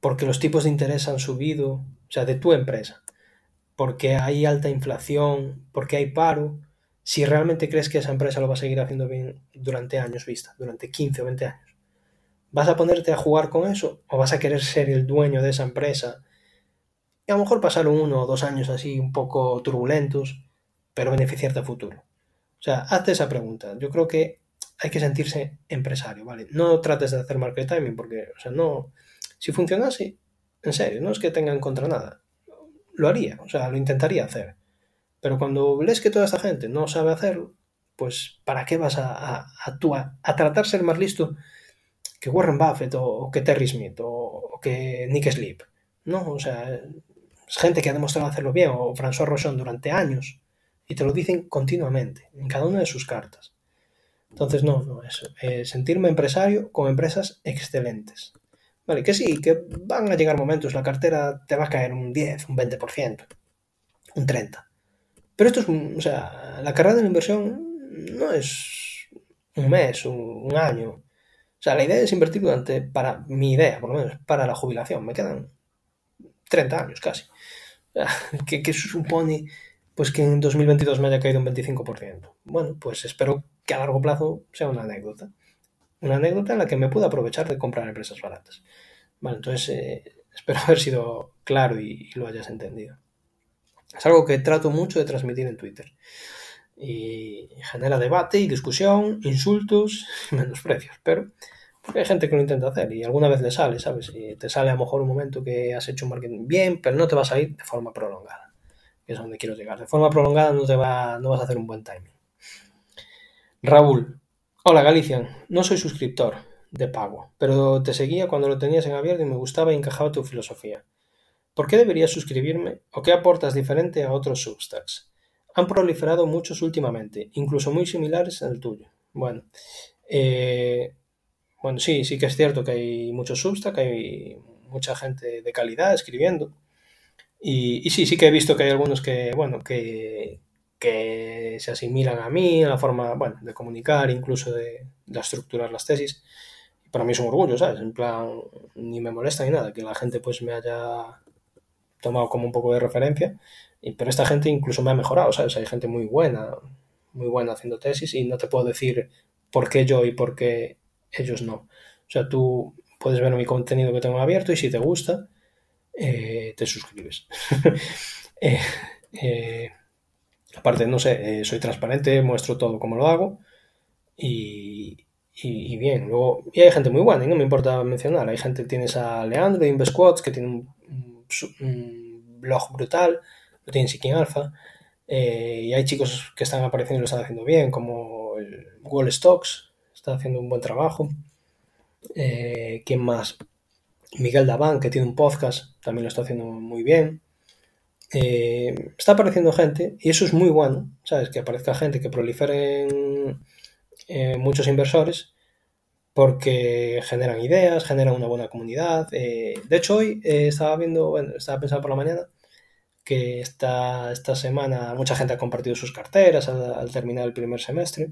porque los tipos de interés han subido? O sea, de tu empresa. Porque hay alta inflación, porque hay paro. Si realmente crees que esa empresa lo va a seguir haciendo bien durante años vista, durante 15 o 20 años. ¿Vas a ponerte a jugar con eso? ¿O vas a querer ser el dueño de esa empresa? Y a lo mejor pasar uno o dos años así un poco turbulentos, pero beneficiarte a futuro. O sea, hazte esa pregunta. Yo creo que hay que sentirse empresario, ¿vale? No trates de hacer market timing porque, o sea, no... Si funcionase, en serio, no es que tenga en contra nada. Lo haría, o sea, lo intentaría hacer. Pero cuando lees que toda esta gente no sabe hacerlo, pues ¿para qué vas a, actuar? A tratar de ser más listo que Warren Buffett o, que Terry Smith o, que Nick Sleep. No, o sea, es gente que ha demostrado hacerlo bien, o François Rochon durante años y te lo dicen continuamente, en cada una de sus cartas. Entonces, no, no. Eh, sentirme empresario con empresas excelentes. Vale, que sí, que van a llegar momentos, la cartera te va a caer un 10, un 20%, un 30%. Pero esto es, o sea, la carrera de la inversión no es un mes, un, año. O sea, la idea es invertir durante, para mi idea, por lo menos, para la jubilación. Me quedan 30 años casi. (laughs) ¿Qué, qué supone pues que en 2022 me haya caído un 25%. Bueno, pues espero que a largo plazo sea una anécdota. Una anécdota en la que me pueda aprovechar de comprar empresas baratas. Vale, entonces eh, espero (laughs) haber sido claro y, lo hayas entendido. Es algo que trato mucho de transmitir en Twitter. Y genera debate y discusión, insultos (laughs) y menosprecios. Pero porque hay gente que lo intenta hacer y alguna vez le sale, ¿sabes? Y te sale a lo mejor un momento que has hecho un marketing bien, pero no te va a salir de forma prolongada que es donde quiero llegar. De forma prolongada no, te va, no vas a hacer un buen timing. Raúl, hola Galicia, no soy suscriptor de pago, pero te seguía cuando lo tenías en abierto y me gustaba y encajaba tu filosofía. ¿Por qué debería suscribirme o qué aportas diferente a otros substacks? Han proliferado muchos últimamente, incluso muy similares al tuyo. Bueno, eh, bueno, sí, sí que es cierto que hay muchos substacks, hay mucha gente de calidad escribiendo. Y, sí, sí que he visto que hay algunos que, bueno, que, que se asimilan a mí, a la forma, bueno, de comunicar, incluso de, estructurar las tesis. Para mí es un orgullo, ¿sabes? En plan, ni me molesta ni nada que la gente pues me haya tomado como un poco de referencia. Y, pero esta gente incluso me ha mejorado, ¿sabes? Hay gente muy buena, muy buena haciendo tesis y no te puedo decir por qué yo y por qué ellos no. O sea, tú puedes ver mi contenido que tengo abierto y si te gusta, eh, te suscribes. (laughs) Eh, eh, aparte, no sé, soy transparente, muestro todo como lo hago y, bien, luego, y hay gente muy buena, y no me importa mencionar, hay gente, tienes a Leandro de InvestQuotes que tiene un, blog brutal, lo tiene Seeking Alpha, y hay chicos que están apareciendo y lo están haciendo bien, como el Wall Stocks, está haciendo un buen trabajo. Eh, ¿Quién más? Miguel Daván, que tiene un podcast, también lo está haciendo muy bien. Eh, está apareciendo gente y eso es muy bueno, ¿sabes? Que aparezca gente, que proliferen muchos inversores porque generan ideas, generan una buena comunidad. Eh, de hecho, hoy eh, estaba viendo, bueno, estaba pensando por la mañana que esta, esta semana mucha gente ha compartido sus carteras al, al terminar el primer semestre.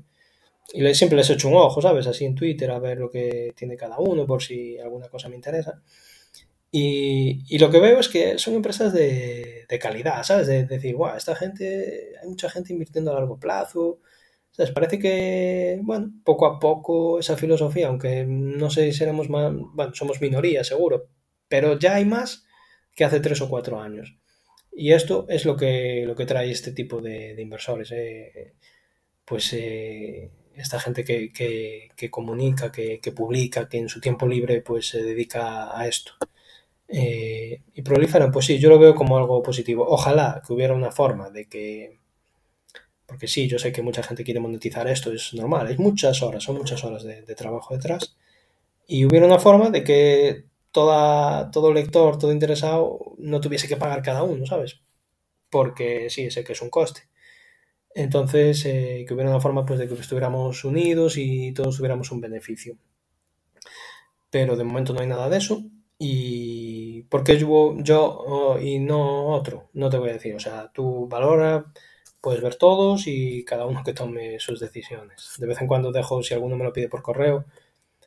Y le- siempre les echo un ojo, ¿sabes? Así en Twitter a ver lo que tiene cada uno, por si alguna cosa me interesa. Y, lo que veo es que son empresas de, calidad, ¿sabes? De, decir, guau, esta gente, hay mucha gente invirtiendo a largo plazo. ¿Sabes? Parece que, bueno, poco a poco esa filosofía, aunque no sé si seremos más, bueno, somos minoría seguro, pero ya hay más que hace tres o cuatro años. Y esto es lo que, lo que trae este tipo de, inversores. eh. Pues eh, esta gente que, que- que comunica, que, que publica, que en su tiempo libre pues se dedica a esto. Eh, y proliferan, pues sí, yo lo veo como algo positivo. Ojalá que hubiera una forma de que, porque sí, yo sé que mucha gente quiere monetizar esto, es normal, hay muchas horas, son muchas horas de, trabajo detrás, y hubiera una forma de que toda, todo lector, todo interesado, no tuviese que pagar cada uno, ¿sabes? Porque sí, sé que es un coste. Entonces, eh, que hubiera una forma pues, de que estuviéramos unidos y todos tuviéramos un beneficio. Pero de momento no hay nada de eso. Y porque yo, yo oh, y no otro, no te voy a decir. O sea, tú valora, puedes ver todos y cada uno que tome sus decisiones. De vez en cuando dejo, si alguno me lo pide por correo,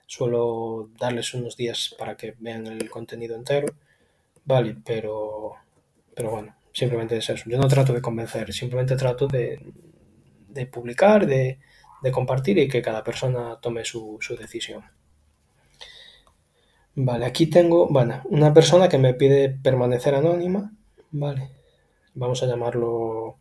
suelo darles unos días para que vean el contenido entero. Vale, pero, pero bueno, simplemente es eso. Yo no trato de convencer, simplemente trato de, de publicar, de, de compartir y que cada persona tome su, su decisión. Vale, aquí tengo, bueno, una persona que me pide permanecer anónima, vale, vamos a llamarlo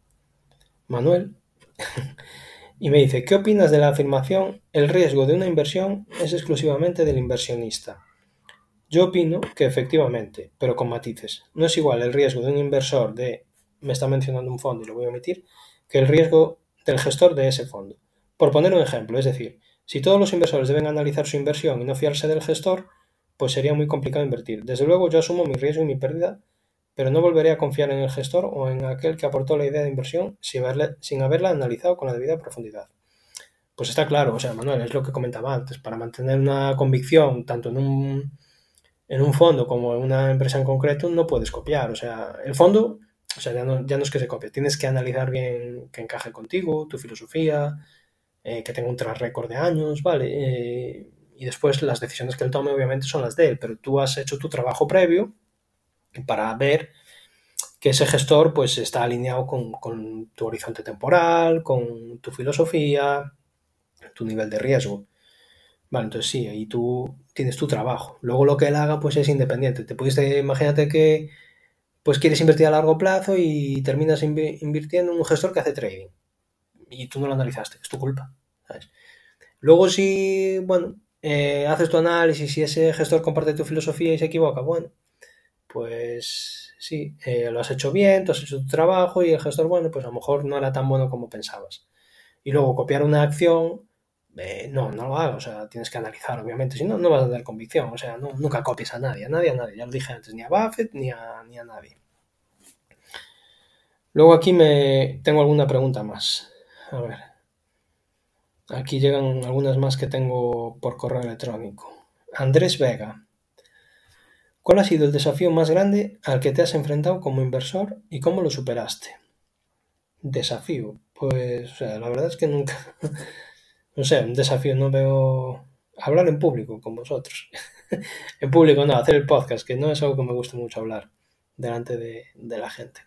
Manuel, (laughs) y me dice, ¿qué opinas de la afirmación? El riesgo de una inversión es exclusivamente del inversionista. Yo opino que efectivamente, pero con matices. No es igual el riesgo de un inversor de, me está mencionando un fondo y lo voy a omitir, que el riesgo del gestor de ese fondo. Por poner un ejemplo, es decir, si todos los inversores deben analizar su inversión y no fiarse del gestor, pues sería muy complicado invertir. Desde luego yo asumo mi riesgo y mi pérdida, pero no volveré a confiar en el gestor o en aquel que aportó la idea de inversión sin haberla, sin haberla analizado con la debida profundidad. Pues está claro, o sea, Manuel, es lo que comentaba antes, para mantener una convicción tanto en un, en un fondo como en una empresa en concreto, no puedes copiar. O sea, el fondo, o sea, ya no, ya no es que se copie, tienes que analizar bien que encaje contigo, tu filosofía, eh, que tenga un track record de años, ¿vale? Eh, y después las decisiones que él tome obviamente son las de él, pero tú has hecho tu trabajo previo para ver que ese gestor pues está alineado con, tu horizonte temporal, con tu filosofía, tu nivel de riesgo. Vale, entonces sí, ahí tú tienes tu trabajo. Luego lo que él haga pues es independiente. Te pudiste, imagínate que pues quieres invertir a largo plazo y terminas invi- invirtiendo en un gestor que hace trading y tú no lo analizaste, es tu culpa. Luego si, bueno, eh, haces tu análisis y ese gestor comparte tu filosofía y se equivoca, bueno, pues sí, eh, lo has hecho bien, tú has hecho tu trabajo y el gestor, bueno, pues a lo mejor no era tan bueno como pensabas. Y luego copiar una acción, eh, no, no lo hagas, o sea, tienes que analizar, obviamente, si no, no vas a tener convicción, o sea, nunca copies a nadie, a nadie, a nadie, ya lo dije antes, ni a Buffett ni a, ni a nadie. Luego aquí me tengo alguna pregunta más. A ver, aquí llegan algunas más que tengo por correo electrónico. Andrés Vega, ¿cuál ha sido el desafío más grande al que te has enfrentado como inversor y cómo lo superaste? Desafío, pues, o sea, la verdad es que nunca, (laughs) no sé, un desafío no veo hablar en público con vosotros. (laughs) en público no, hacer el podcast, que no es algo que me guste mucho hablar delante de, de la gente.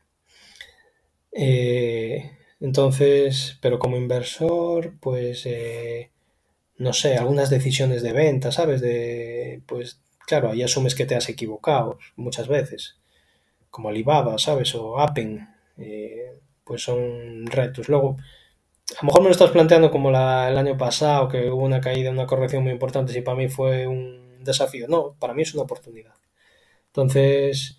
Eh, entonces, pero como inversor, pues, eh, no sé, algunas decisiones de venta, ¿sabes? De, pues, claro, ahí asumes que te has equivocado muchas veces, como Alibaba, ¿sabes? O Appen, eh, pues son retos. Luego, a lo mejor me lo estás planteando como la, el año pasado, que hubo una caída, una corrección muy importante, si para mí fue un desafío. No, para mí es una oportunidad. Entonces,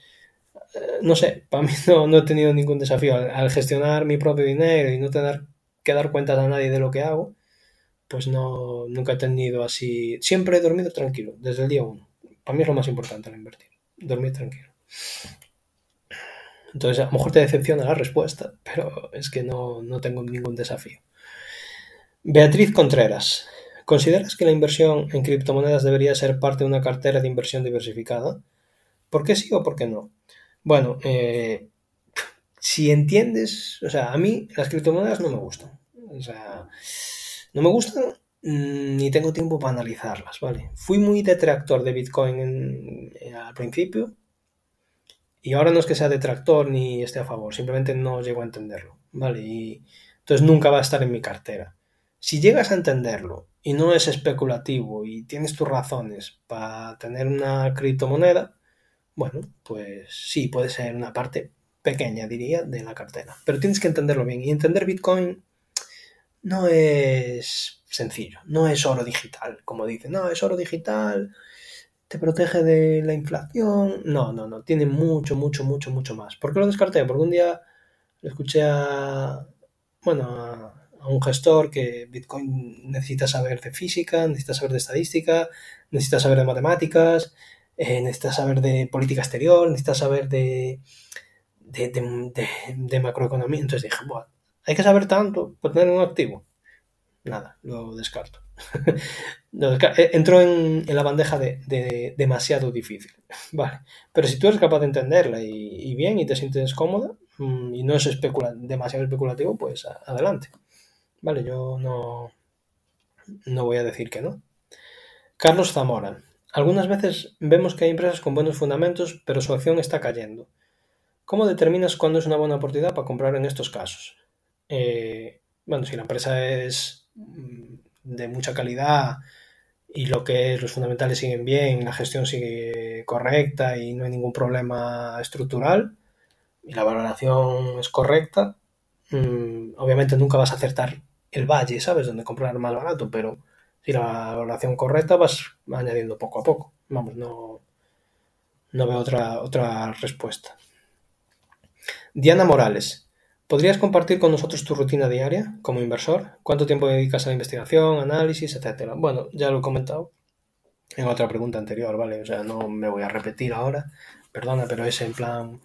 no sé, para mí (laughs) no, he tenido ningún desafío al, al, gestionar mi propio dinero y no tener que dar cuentas a nadie de lo que hago, pues no, nunca he tenido así. Siempre he dormido tranquilo, desde el día uno. Para mí es lo más importante al invertir, dormir tranquilo. Entonces, a lo mejor te decepciona la respuesta, pero es que no, no tengo ningún desafío. Beatriz Contreras, ¿consideras que la inversión en criptomonedas debería ser parte de una cartera de inversión diversificada? ¿Por qué sí o por qué no? Bueno, eh, si entiendes, o sea, a mí las criptomonedas no me gustan. O sea, no me gustan mm, ni tengo tiempo para analizarlas, ¿vale? Fui muy detractor de Bitcoin al principio y ahora no es que sea detractor ni esté a favor, simplemente no llego a entenderlo, ¿vale? Y entonces nunca va a estar en mi cartera. Si llegas a entenderlo y no es especulativo y tienes tus razones para tener una criptomoneda, bueno, pues sí, puede ser una parte pequeña, diría, de la cartera. Pero tienes que entenderlo bien. Y entender Bitcoin no es sencillo, no es oro digital, como dicen, no, es oro digital, te protege de la inflación. No, no, no, tiene mucho, mucho, mucho, mucho más. ¿Por qué lo descarté? Porque un día le escuché a, bueno, a, un gestor que Bitcoin necesita saber de física, necesita saber de estadística, necesita saber de matemáticas, eh, necesita saber de política exterior, necesita saber de, de, macroeconomía. Entonces dije, bueno, hay que saber tanto para tener un activo. Nada, lo descarto. (laughs) Eh, entró en, la bandeja de, demasiado difícil. (laughs) Vale. Pero si tú eres capaz de entenderla y, bien y te sientes cómoda mm, y no es demasiado especulativo, pues adelante. Vale, yo no, no voy a decir que no. Carlos Zamora. Algunas veces vemos que hay empresas con buenos fundamentos, pero su acción está cayendo. ¿Cómo determinas cuándo es una buena oportunidad para comprar en estos casos? Eh, bueno, si la empresa es mm, de mucha calidad y lo que es, los fundamentales siguen bien, la gestión sigue correcta y no hay ningún problema estructural y la valoración es correcta, mm, obviamente nunca vas a acertar el valle, ¿sabes? Donde comprar más barato, pero si la valoración correcta vas añadiendo poco a poco. Vamos, no, no veo otra, otra respuesta. Diana Morales, ¿podrías compartir con nosotros tu rutina diaria como inversor? ¿Cuánto tiempo dedicas a la investigación, análisis, etcétera? Bueno, ya lo he comentado en otra pregunta anterior, ¿vale? O sea, no me voy a repetir ahora, perdona, pero es en plan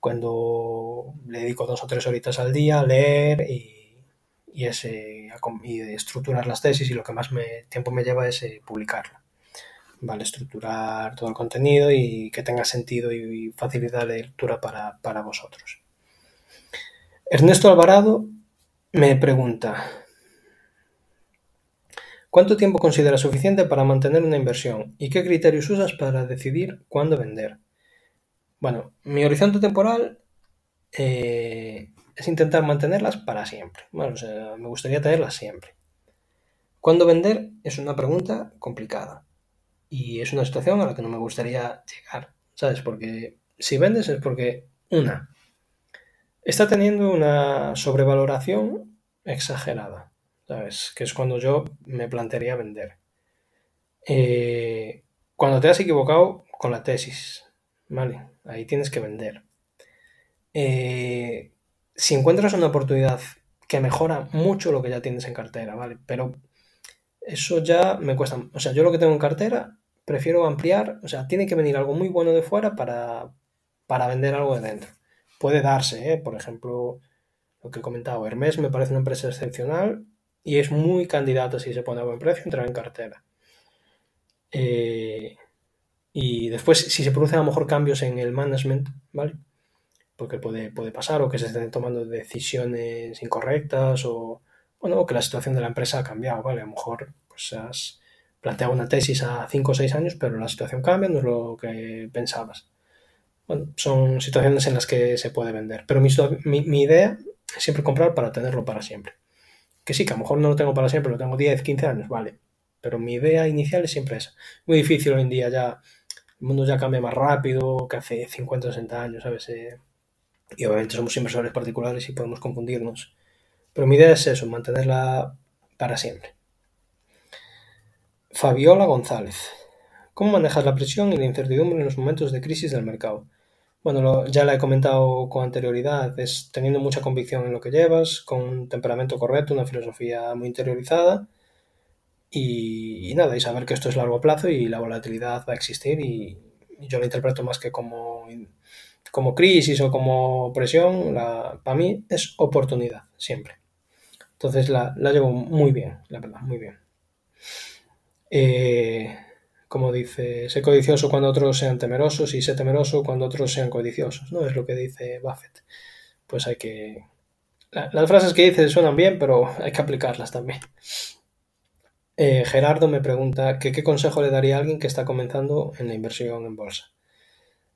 cuando le dedico dos o tres horitas al día a leer y, y, ese, y estructurar las tesis y lo que más tiempo me lleva es eh. ¿vale? Estructurar todo el contenido y que tenga sentido y facilidad de lectura para, para vosotros. Ernesto Alvarado me pregunta, ¿cuánto tiempo consideras suficiente para mantener una inversión y qué criterios usas para decidir cuándo vender? Bueno, mi horizonte temporal eh, es intentar mantenerlas para siempre. Bueno, o sea, me gustaría tenerlas siempre. ¿Cuándo vender? Es una pregunta complicada. Y es una situación a la que no me gustaría llegar, ¿sabes? Porque si vendes es porque, una, está teniendo una sobrevaloración exagerada, ¿sabes? Que es cuando yo me plantearía vender. Eh, cuando te has equivocado con la tesis, ¿vale? Ahí tienes que vender. Eh, si encuentras una oportunidad que mejora mucho lo que ya tienes en cartera, ¿vale? Pero eso ya me cuesta. O sea, yo lo que tengo en cartera, prefiero ampliar. O sea, tiene que venir algo muy bueno de fuera para, para vender algo de dentro. Puede darse, ¿eh? por ejemplo, lo que he comentado, Hermes me parece una empresa excepcional y es muy candidata si se pone a buen precio entrar en cartera. Eh, y después, si se producen a lo mejor cambios en el management, ¿vale? Porque puede, puede pasar, o que se estén tomando decisiones incorrectas, o bueno, que la situación de la empresa ha cambiado, ¿vale? A lo mejor pues has planteado una tesis a 5 o 6 años, pero la situación cambia, no es lo que pensabas. Bueno, son situaciones en las que se puede vender, pero mi, mi, idea es siempre comprar para tenerlo para siempre. Que sí, que a lo mejor no lo tengo para siempre, lo tengo 10, 15 años, vale. Pero mi idea inicial es siempre esa. Muy difícil hoy en día ya, el mundo ya cambia más rápido que hace 50 o 60 años, ¿sabes? Eh, y obviamente somos inversores particulares y podemos confundirnos pero mi idea es eso, mantenerla para siempre. Fabiola González. ¿Cómo manejas la presión y la incertidumbre en los momentos de crisis del mercado? Bueno, ya la he comentado con anterioridad, es teniendo mucha convicción en lo que llevas, con un temperamento correcto, una filosofía muy interiorizada y, nada, y saber que esto es largo plazo y la volatilidad va a existir y, yo lo interpreto más que como, como crisis o como presión, la, para mí es oportunidad, siempre. Entonces la, la llevo muy bien, la verdad, muy bien. Eh, como dice, sé codicioso cuando otros sean temerosos y sé temeroso cuando otros sean codiciosos, ¿no? Es lo que dice Buffett. Pues hay que... las frases que dice suenan bien, pero hay que aplicarlas también. Eh, Gerardo me pregunta qué consejo le daría a alguien que está comenzando en la inversión en bolsa,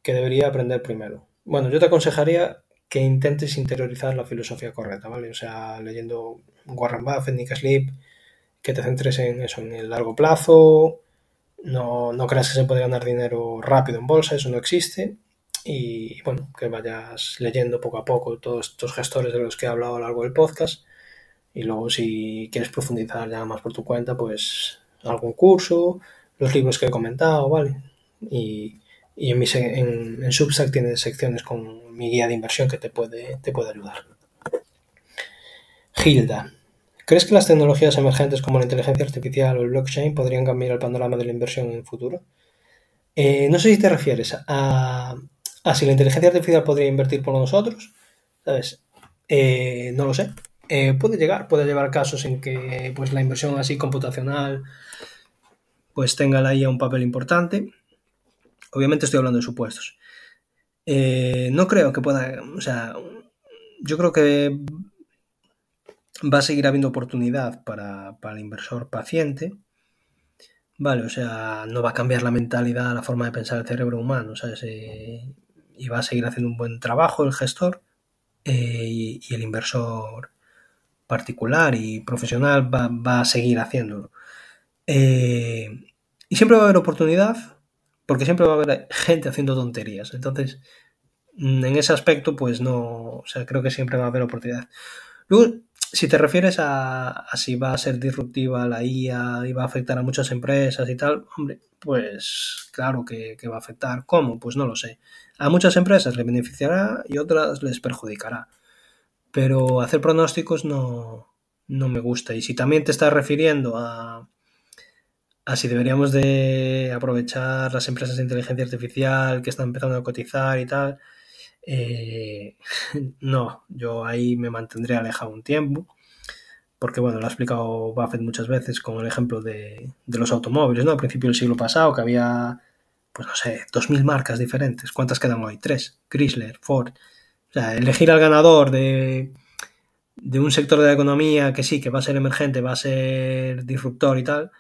que debería aprender primero. Bueno, yo te aconsejaría que intentes interiorizar la filosofía correcta, ¿vale? O sea, leyendo Warren Buffett, Nick Sleep, que te centres en eso, en el largo plazo, no, no creas que se puede ganar dinero rápido en bolsa, eso no existe, y bueno, que vayas leyendo poco a poco todos estos gestores de los que he hablado a lo largo del podcast y luego si quieres profundizar ya más por tu cuenta, pues algún curso, los libros que he comentado, ¿vale? Y, y en, mi, en, en, Substack tienes secciones con mi guía de inversión que te puede, te puede ayudar. Gilda. ¿Crees que las tecnologías emergentes como la inteligencia artificial o el blockchain podrían cambiar el panorama de la inversión en el futuro? Eh, no sé si te refieres a, si la inteligencia artificial podría invertir por nosotros. ¿Sabes? Eh, no lo sé. Eh, puede llegar, puede llevar casos en que pues, la inversión así computacional pues tenga la IA un papel importante. Obviamente estoy hablando de supuestos. Eh, no creo que pueda, o sea, yo creo que va a seguir habiendo oportunidad para, para el inversor paciente. Vale, o sea, no va a cambiar la mentalidad, la forma de pensar el cerebro humano, ¿sabes? Eh, y va a seguir haciendo un buen trabajo el gestor y, y, el inversor particular y profesional va, a seguir haciéndolo. Eh, y siempre va a haber oportunidad, porque siempre va a haber gente haciendo tonterías. Entonces, mm, en ese aspecto, pues no, o sea, creo que siempre va a haber oportunidad. Luego, si te refieres a, si va a ser disruptiva la IA y va a afectar a muchas empresas y tal, hombre, pues claro que, que va a afectar. ¿Cómo? Pues no lo sé. A muchas empresas le beneficiará y otras les perjudicará pero hacer pronósticos no, no me gusta. Y si también te estás refiriendo a, a si deberíamos de aprovechar las empresas de inteligencia artificial que están empezando a cotizar y tal, eh, (laughs) no, yo ahí me mantendré alejado un tiempo. Porque, bueno, lo ha explicado Buffett muchas veces con el ejemplo de, de los automóviles, ¿no? A principio del siglo pasado, que había, pues no sé, 2.000 marcas diferentes. ¿Cuántas quedan hoy? Tres. Chrysler, Ford. O sea, elegir al ganador de, de un sector de la economía que sí, que va a ser emergente, va a ser disruptor y tal,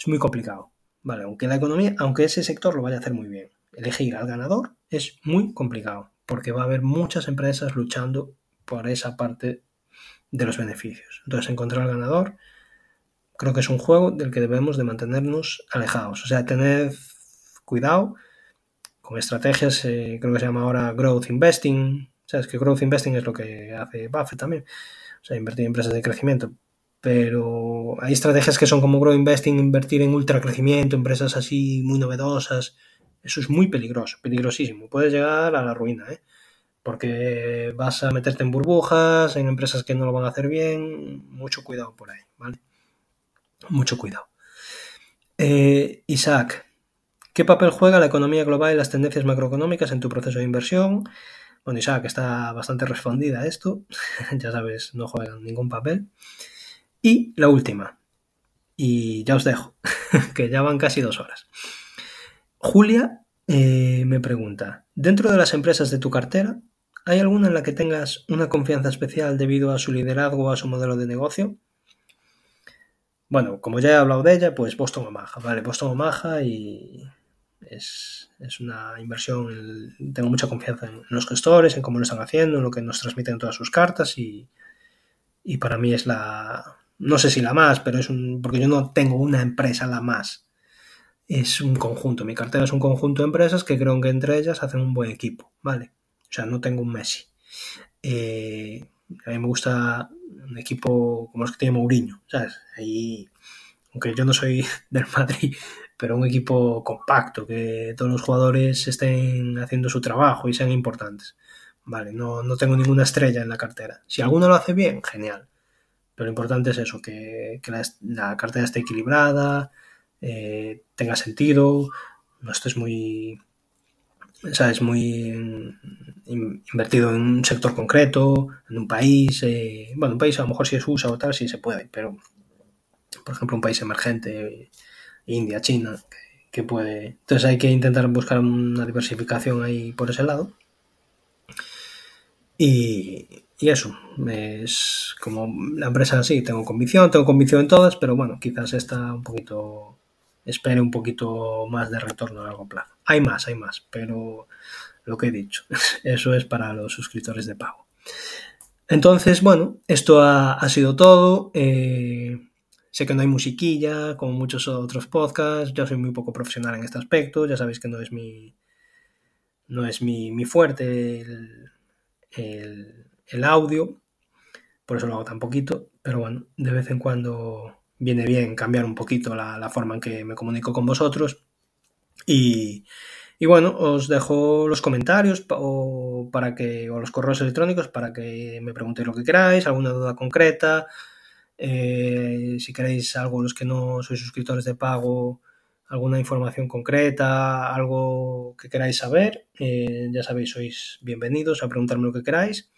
es muy complicado. Vale, aunque la economía, aunque ese sector lo vaya a hacer muy bien, elegir al ganador es muy complicado, porque va a haber muchas empresas luchando por esa parte de los beneficios. Entonces, encontrar al ganador creo que es un juego del que debemos de mantenernos alejados. O sea, tener cuidado con estrategias, eh, creo que se llama ahora growth investing, ¿Sabes? Que growth investing es lo que hace Buffett también. O sea, invertir en empresas de crecimiento. Pero hay estrategias que son como growth investing, invertir en ultra crecimiento, empresas así muy novedosas. Eso es muy peligroso, peligrosísimo. Puedes llegar a la ruina, ¿eh? Porque vas a meterte en burbujas, en empresas que no lo van a hacer bien. Mucho cuidado por ahí, ¿vale? Mucho cuidado. Eh, Isaac, ¿qué papel juega la economía global y las tendencias macroeconómicas en tu proceso de inversión? Bueno, Isaac está bastante respondida a esto, (laughs) ya sabes, no juegan ningún papel. Y la última, y ya os dejo, (laughs) que ya van casi dos horas. Julia eh, me pregunta, dentro de las empresas de tu cartera, ¿hay alguna en la que tengas una confianza especial debido a su liderazgo o a su modelo de negocio? Bueno, como ya he hablado de ella, pues Boston Omaha, ¿vale? Boston Omaha y es, una inversión, tengo mucha confianza en los gestores, en cómo lo están haciendo, en lo que nos transmiten todas sus cartas y, para mí es la, no sé si la más, pero es un, porque yo no tengo una empresa la más, es un conjunto, mi cartera es un conjunto de empresas que creo que entre ellas hacen un buen equipo, ¿vale? O sea, no tengo un Messi. Eh, a mí me gusta un equipo como los que tiene Mourinho, ¿sabes? Ahí, aunque yo no soy (laughs) del Madrid, pero un equipo compacto, que todos los jugadores estén haciendo su trabajo y sean importantes. Vale, no, no tengo ninguna estrella en la cartera. Si alguno lo hace bien, genial. Lo importante es eso, que, la, cartera esté equilibrada, eh, tenga sentido, no estés muy, ¿sabes? Muy invertido en un sector concreto, en un país. Eh, bueno, un país a lo mejor si es USA o tal, sí se puede, pero por ejemplo un país emergente, India, China, que puede. Entonces hay que intentar buscar una diversificación ahí por ese lado. Y, eso, es como la empresa así, tengo convicción, tengo convicción en todas, pero bueno, quizás esta un poquito, espere un poquito más de retorno a largo plazo. Hay más, hay más, pero lo que he dicho, (laughs) eso es para los suscriptores de pago. Entonces, bueno, esto ha, sido todo. Eh, Sé que no hay musiquilla, como muchos otros podcasts. Yo soy muy poco profesional en este aspecto. Ya sabéis que no es mi. No es mi, fuerte el, audio. Por eso lo hago tan poquito. Pero bueno, de vez en cuando viene bien cambiar un poquito la, forma en que me comunico con vosotros. Y, y bueno, os dejo los comentarios o, para que, o los correos electrónicos para que me preguntéis lo que queráis, alguna duda concreta, eh, si queréis algo, los que no sois suscriptores de pago, alguna información concreta, algo que queráis saber, eh, ya sabéis, sois bienvenidos a preguntarme lo que queráis.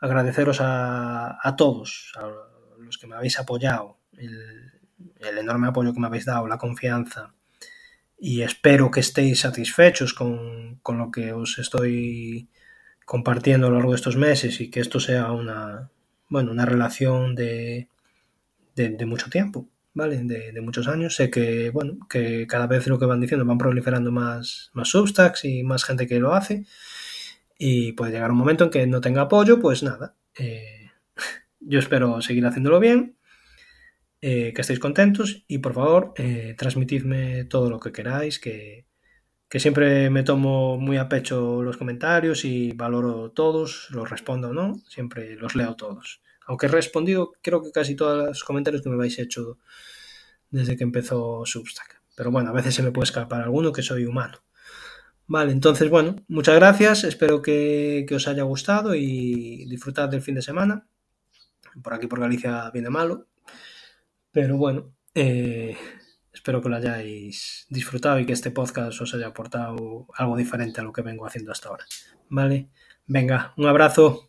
Agradeceros a, todos, a los que me habéis apoyado, el, enorme apoyo que me habéis dado, la confianza. Y espero que estéis satisfechos con, con lo que os estoy compartiendo a lo largo de estos meses y que esto sea una, bueno, una relación de, de, mucho tiempo, ¿vale? De, muchos años. Sé que, bueno, que cada vez lo que van diciendo van proliferando más, más substacks y más gente que lo hace. Y puede llegar un momento en que no tenga apoyo, pues nada. Eh, (laughs) yo espero seguir haciéndolo bien, eh, que estéis contentos y por favor eh, transmitidme todo lo que queráis, que, que siempre me tomo muy a pecho los comentarios y valoro todos, los respondo o no, siempre los leo todos. Aunque he respondido creo que casi todos los comentarios que me habéis hecho desde que empezó Substack. Pero bueno, a veces se me puede escapar alguno que soy humano. Vale, entonces bueno, muchas gracias, espero que, os haya gustado y disfrutad del fin de semana. Por aquí por Galicia viene malo, pero bueno, eh, espero que lo hayáis disfrutado y que este podcast os haya aportado algo diferente a lo que vengo haciendo hasta ahora. Vale, venga, un abrazo.